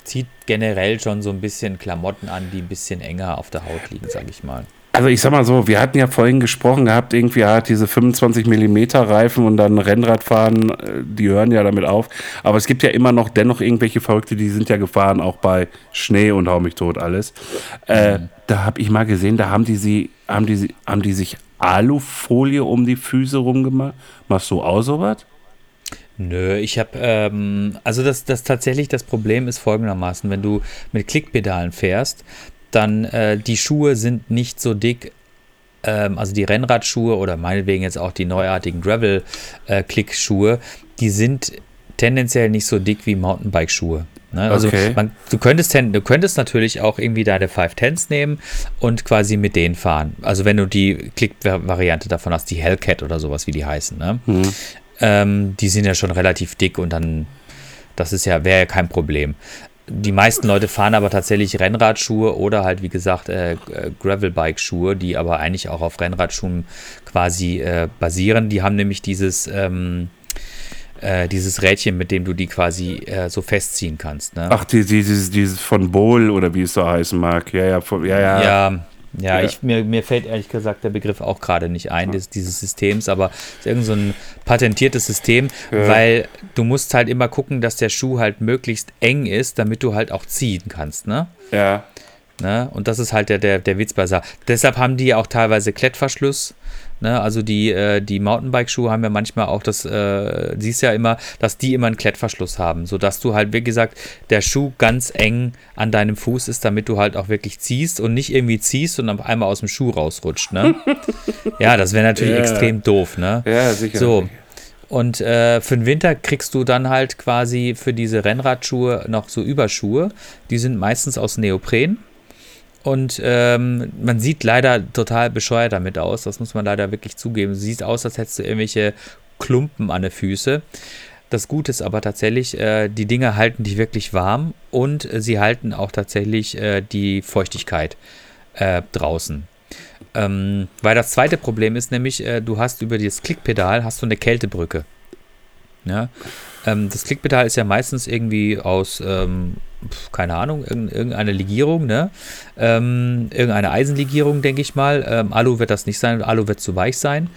zieht generell schon so ein bisschen Klamotten an, die ein bisschen enger auf der Haut liegen, sage ich mal. Also ich sag mal so, wir hatten ja vorhin gesprochen gehabt, irgendwie hat diese 25 mm Reifen und dann Rennradfahren, äh, die hören ja damit auf. Aber es gibt ja immer noch dennoch irgendwelche Verrückte, die sind ja gefahren, auch bei Schnee und hau mich tot alles. Äh, Da habe ich mal gesehen, da haben die sie, haben die, haben die sich Alufolie um die Füße rumgemacht. Machst du auch sowas? Nö, ich habe, ähm, also das, das tatsächlich das Problem ist folgendermaßen, wenn du mit Klickpedalen fährst, dann äh, die Schuhe sind nicht so dick, ähm, also die Rennradschuhe oder meinetwegen jetzt auch die neuartigen Gravel-Klick-Schuhe, die sind tendenziell nicht so dick wie Mountainbike-Schuhe. Ne? Also Okay. man, du, könntest, du könntest natürlich auch irgendwie deine 510s nehmen und quasi mit denen fahren. Also wenn du die Klick-Variante davon hast, die Hellcat oder sowas, wie die heißen. Ne? Ähm, die sind ja schon relativ dick und dann, das ist ja, wäre ja kein Problem. Die meisten Leute fahren aber tatsächlich Rennradschuhe oder halt, wie gesagt, äh, äh, Gravelbike-Schuhe, die aber eigentlich auch auf Rennradschuhen quasi äh, basieren. Die haben nämlich dieses, ähm, äh, dieses Rädchen, mit dem du die quasi äh, so festziehen kannst. Ne? Ach, die, dieses, dieses von Bohl oder wie es so heißen mag. Ja, ja, von, ja, ja. Ja, ja, Ja. Ich, mir, mir fällt ehrlich gesagt der Begriff auch gerade nicht ein, des, dieses Systems, aber es ist irgend so ein patentiertes System, Ja. weil du musst halt immer gucken, dass der Schuh halt möglichst eng ist, damit du halt auch ziehen kannst, ne? ja. Ne? Und das ist halt der, der, der Witz bei Sa Deshalb haben die ja auch teilweise Klettverschluss. Ne? Also die, äh, die Mountainbike-Schuhe haben ja manchmal auch das, äh, siehst ja immer, dass die immer einen Klettverschluss haben, sodass du halt, wie gesagt, der Schuh ganz eng an deinem Fuß ist, damit du halt auch wirklich ziehst und nicht irgendwie ziehst und auf einmal aus dem Schuh rausrutscht. Ne? ja, das wäre natürlich Ja. extrem doof. Ne? Ja, sicher. So. Und äh, für den Winter kriegst du dann halt quasi für diese Rennradschuhe noch so Überschuhe. Die sind meistens aus Neopren. Und ähm, man sieht leider total bescheuert damit aus. Das muss man leider wirklich zugeben. Sieht aus, als hättest du irgendwelche Klumpen an den Füße. Das Gute ist aber tatsächlich, äh, die Dinge halten dich wirklich warm und äh, sie halten auch tatsächlich äh, die Feuchtigkeit äh, draußen. Ähm, weil das zweite Problem ist nämlich, äh, du hast über das Klickpedal hast du eine Kältebrücke. Ja? Ähm, das Klickpedal ist ja meistens irgendwie aus, ähm, keine Ahnung, irgendeine Legierung, ne? Ähm, irgendeine Eisenlegierung, denke ich mal. Ähm, Alu wird das nicht sein, Alu wird zu weich sein.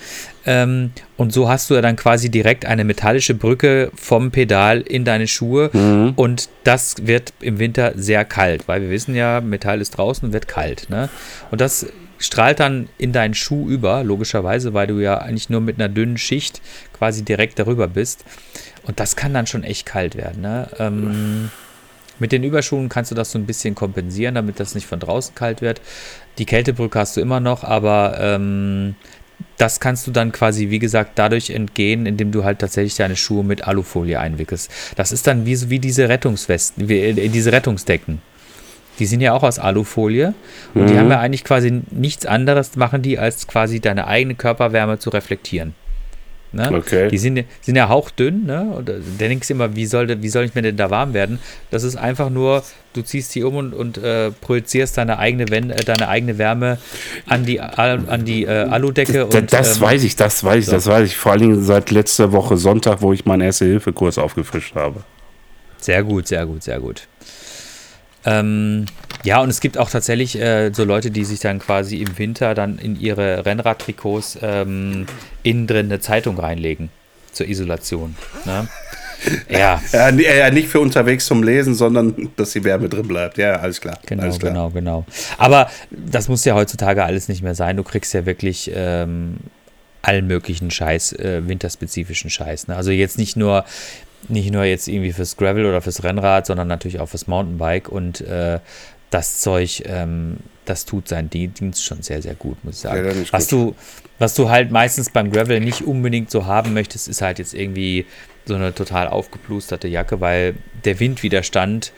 Ähm, und so hast du ja dann quasi direkt eine metallische Brücke vom Pedal in deine Schuhe. Mhm. Und das wird im Winter sehr kalt, weil wir wissen ja, Metall ist draußen und wird kalt. Ne? Und das strahlt dann in deinen Schuh über, logischerweise, weil du ja eigentlich nur mit einer dünnen Schicht quasi direkt darüber bist. Und das kann dann schon echt kalt werden. Ne? Ähm, mit den Überschuhen kannst du das so ein bisschen kompensieren, damit das nicht von draußen kalt wird. Die Kältebrücke hast du immer noch, aber ähm, das kannst du dann quasi, wie gesagt, dadurch entgehen, indem du halt tatsächlich deine Schuhe mit Alufolie einwickelst. Das ist dann wie, wie diese Rettungswesten, wie, äh, diese Rettungsdecken. Die sind ja auch aus Alufolie und mhm. die haben ja eigentlich quasi nichts anderes machen die, als quasi deine eigene Körperwärme zu reflektieren. Ne? Okay. Die sind, sind ja hauchdünn, ne? Und äh, der denkst immer, wie soll, wie soll ich mir denn da warm werden? Das ist einfach nur, du ziehst die um und, und äh, projizierst deine eigene, äh, deine eigene Wärme an die, an die äh, Aludecke. Das, und, das ähm, weiß ich, das weiß ich, so. das weiß ich. Vor allen Dingen seit letzter Woche Sonntag, wo ich meinen Erste-Hilfe-Kurs aufgefrischt habe. Sehr gut, sehr gut, sehr gut. Ähm, ja, und es gibt auch tatsächlich äh, so Leute, die sich dann quasi im Winter dann in ihre Rennradtrikots ähm, innen drin eine Zeitung reinlegen zur Isolation. Ne? Ja. ja. ja. Nicht für unterwegs zum Lesen, sondern dass die Wärme drin bleibt. Ja, alles klar. Genau, alles klar. genau, genau. Aber das muss ja heutzutage alles nicht mehr sein. Du kriegst ja wirklich ähm, allen möglichen Scheiß, äh, winterspezifischen Scheiß. Ne? Also jetzt nicht nur nicht nur jetzt irgendwie fürs Gravel oder fürs Rennrad, sondern natürlich auch fürs Mountainbike und äh, das Zeug, ähm, das tut seinen Dienst schon sehr, sehr gut, muss ich sagen. Ja, was, gut. Du, was du halt meistens beim Gravel nicht unbedingt so haben möchtest, ist halt jetzt irgendwie so eine total aufgeplusterte Jacke, weil der Windwiderstand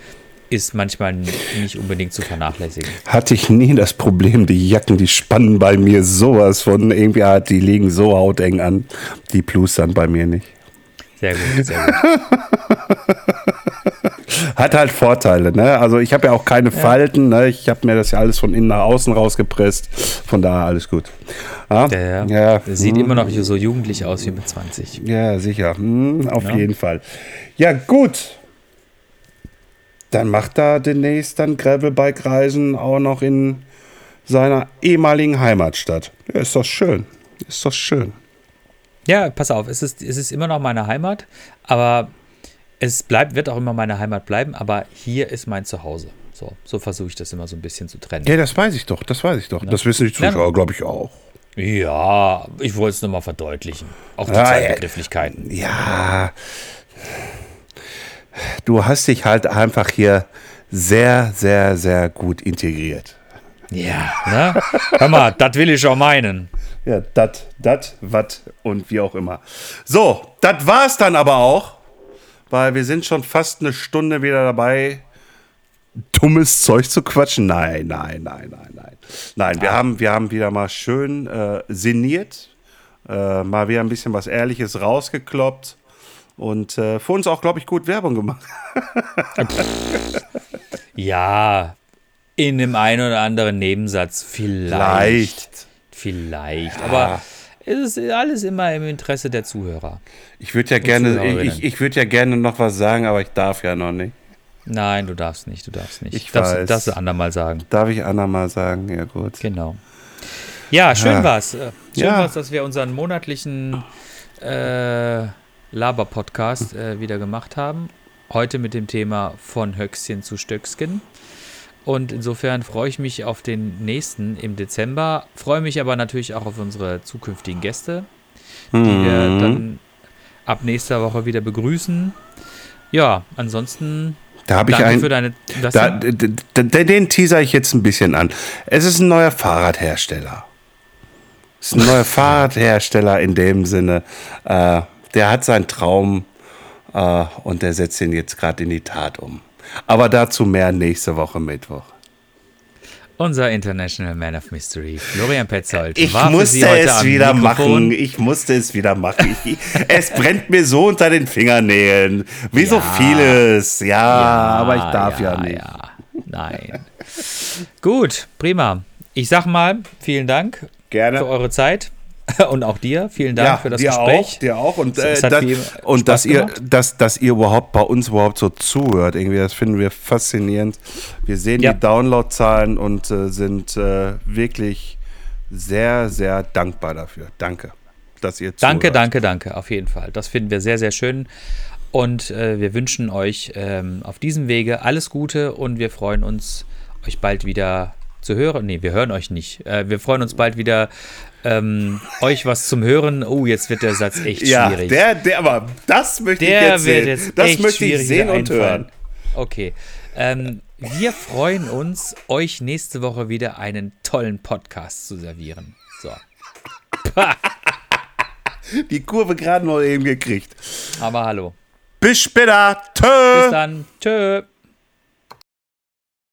ist manchmal nicht unbedingt zu vernachlässigen. Hatte ich nie das Problem, die Jacken, die spannen bei mir sowas von irgendwie, die liegen so hauteng an, die plustern bei mir nicht. Sehr gut, sehr gut. Hat halt Vorteile, ne? Also ich habe ja auch keine ja. Falten, ne? Ich habe mir das ja alles von innen nach außen rausgepresst. Von daher alles gut. Ja, ja. ja. Sieht hm. immer noch so jugendlich aus wie mit 20. Ja, sicher. Hm, auf jeden Fall. Ja, gut. Dann macht er demnächst dann Gravelbike-Reisen auch noch in seiner ehemaligen Heimatstadt. Ja, ist doch schön. Ist doch schön. Ja, pass auf, es ist, es ist immer noch meine Heimat, aber es bleibt, wird auch immer meine Heimat bleiben, aber hier ist mein Zuhause. So, so versuche ich das immer so ein bisschen zu trennen. Ja, das weiß ich doch, das weiß ich doch. Ja. Das wissen die Zuschauer, ja. glaube ich, auch. Ja, ich wollte es nochmal verdeutlichen. Auch die ja, zwei Begrifflichkeiten. Ja. Du hast dich halt einfach hier sehr, sehr, sehr gut integriert. Ja, ne? Hör mal, das will ich auch meinen. Ja, dat, dat, wat und wie auch immer. So, das war's dann aber auch, weil wir sind schon fast eine Stunde wieder dabei, dummes Zeug zu quatschen. Nein, nein, nein, nein, nein. Nein, wir, ah. haben, wir haben wieder mal schön äh, sinniert, äh, mal wieder ein bisschen was Ehrliches rausgekloppt und äh, für uns auch, glaube ich, gut Werbung gemacht. ja, in dem einen oder anderen Nebensatz vielleicht. Vielleicht. Vielleicht. Ja. Aber es ist alles immer im Interesse der Zuhörer. Ich würde ja gerne, ich, ich würde ja gerne noch was sagen, aber ich darf ja noch nicht. Nein, du darfst nicht, du darfst nicht. Ich darfst, weiß. Darfst du andermal sagen. Darf ich andermal sagen? Ja, gut. Genau. Ja, schön ja. war's. Schön ja. war's, dass wir unseren monatlichen äh, Laber-Podcast äh, wieder gemacht haben. Heute mit dem Thema von Höchstchen zu Stöcksken. Und insofern freue ich mich auf den nächsten im Dezember. Freue mich aber natürlich auch auf unsere zukünftigen Gäste, die mhm. wir dann ab nächster Woche wieder begrüßen. Ja, ansonsten. Da habe ich einen. Für deine, da, den teaser ich jetzt ein bisschen an. Es ist ein neuer Fahrradhersteller. Es ist ein neuer Fahrradhersteller in dem Sinne. Äh, der hat seinen Traum äh, und der setzt ihn jetzt gerade in die Tat um. Aber dazu mehr nächste Woche Mittwoch. Unser International Man of Mystery, Florian Petzold. Ich musste es wieder Mikrofon. machen. Ich musste es wieder machen. Ich, es brennt mir so unter den Fingernägeln. Wie so Ja. vieles. Ja, aber ich darf ja, nicht. Ja. Nein. Gut, prima. Ich sag mal, vielen Dank Gerne. für eure Zeit und auch dir. Vielen Dank ja, für das dir Gespräch. auch, dir auch und, äh, das, und dass ihr, dass, dass ihr überhaupt bei uns überhaupt so zuhört, irgendwie, das finden wir faszinierend. Wir sehen Ja. die Downloadzahlen und äh, sind äh, wirklich sehr, sehr dankbar dafür. Danke, dass ihr Danke, zuhört. danke, danke, auf jeden Fall. Das finden wir sehr, sehr schön. Und äh, wir wünschen euch ähm, auf diesem Wege alles Gute und wir freuen uns, euch bald wieder zu hören. Nee, wir hören euch nicht. Äh, wir freuen uns bald wieder, ähm, euch was zum Hören. Oh, jetzt wird der Satz echt Ja, schwierig. der, der, aber das möchte ich Der jetzt wird sehen. jetzt das möchte ich sehen und einfallen. hören. Okay. Ähm, wir freuen uns, euch nächste Woche wieder einen tollen Podcast zu servieren. So. Die Kurve gerade noch eben gekriegt. Aber hallo. Bis später. Tschö. Bis dann. Tschö.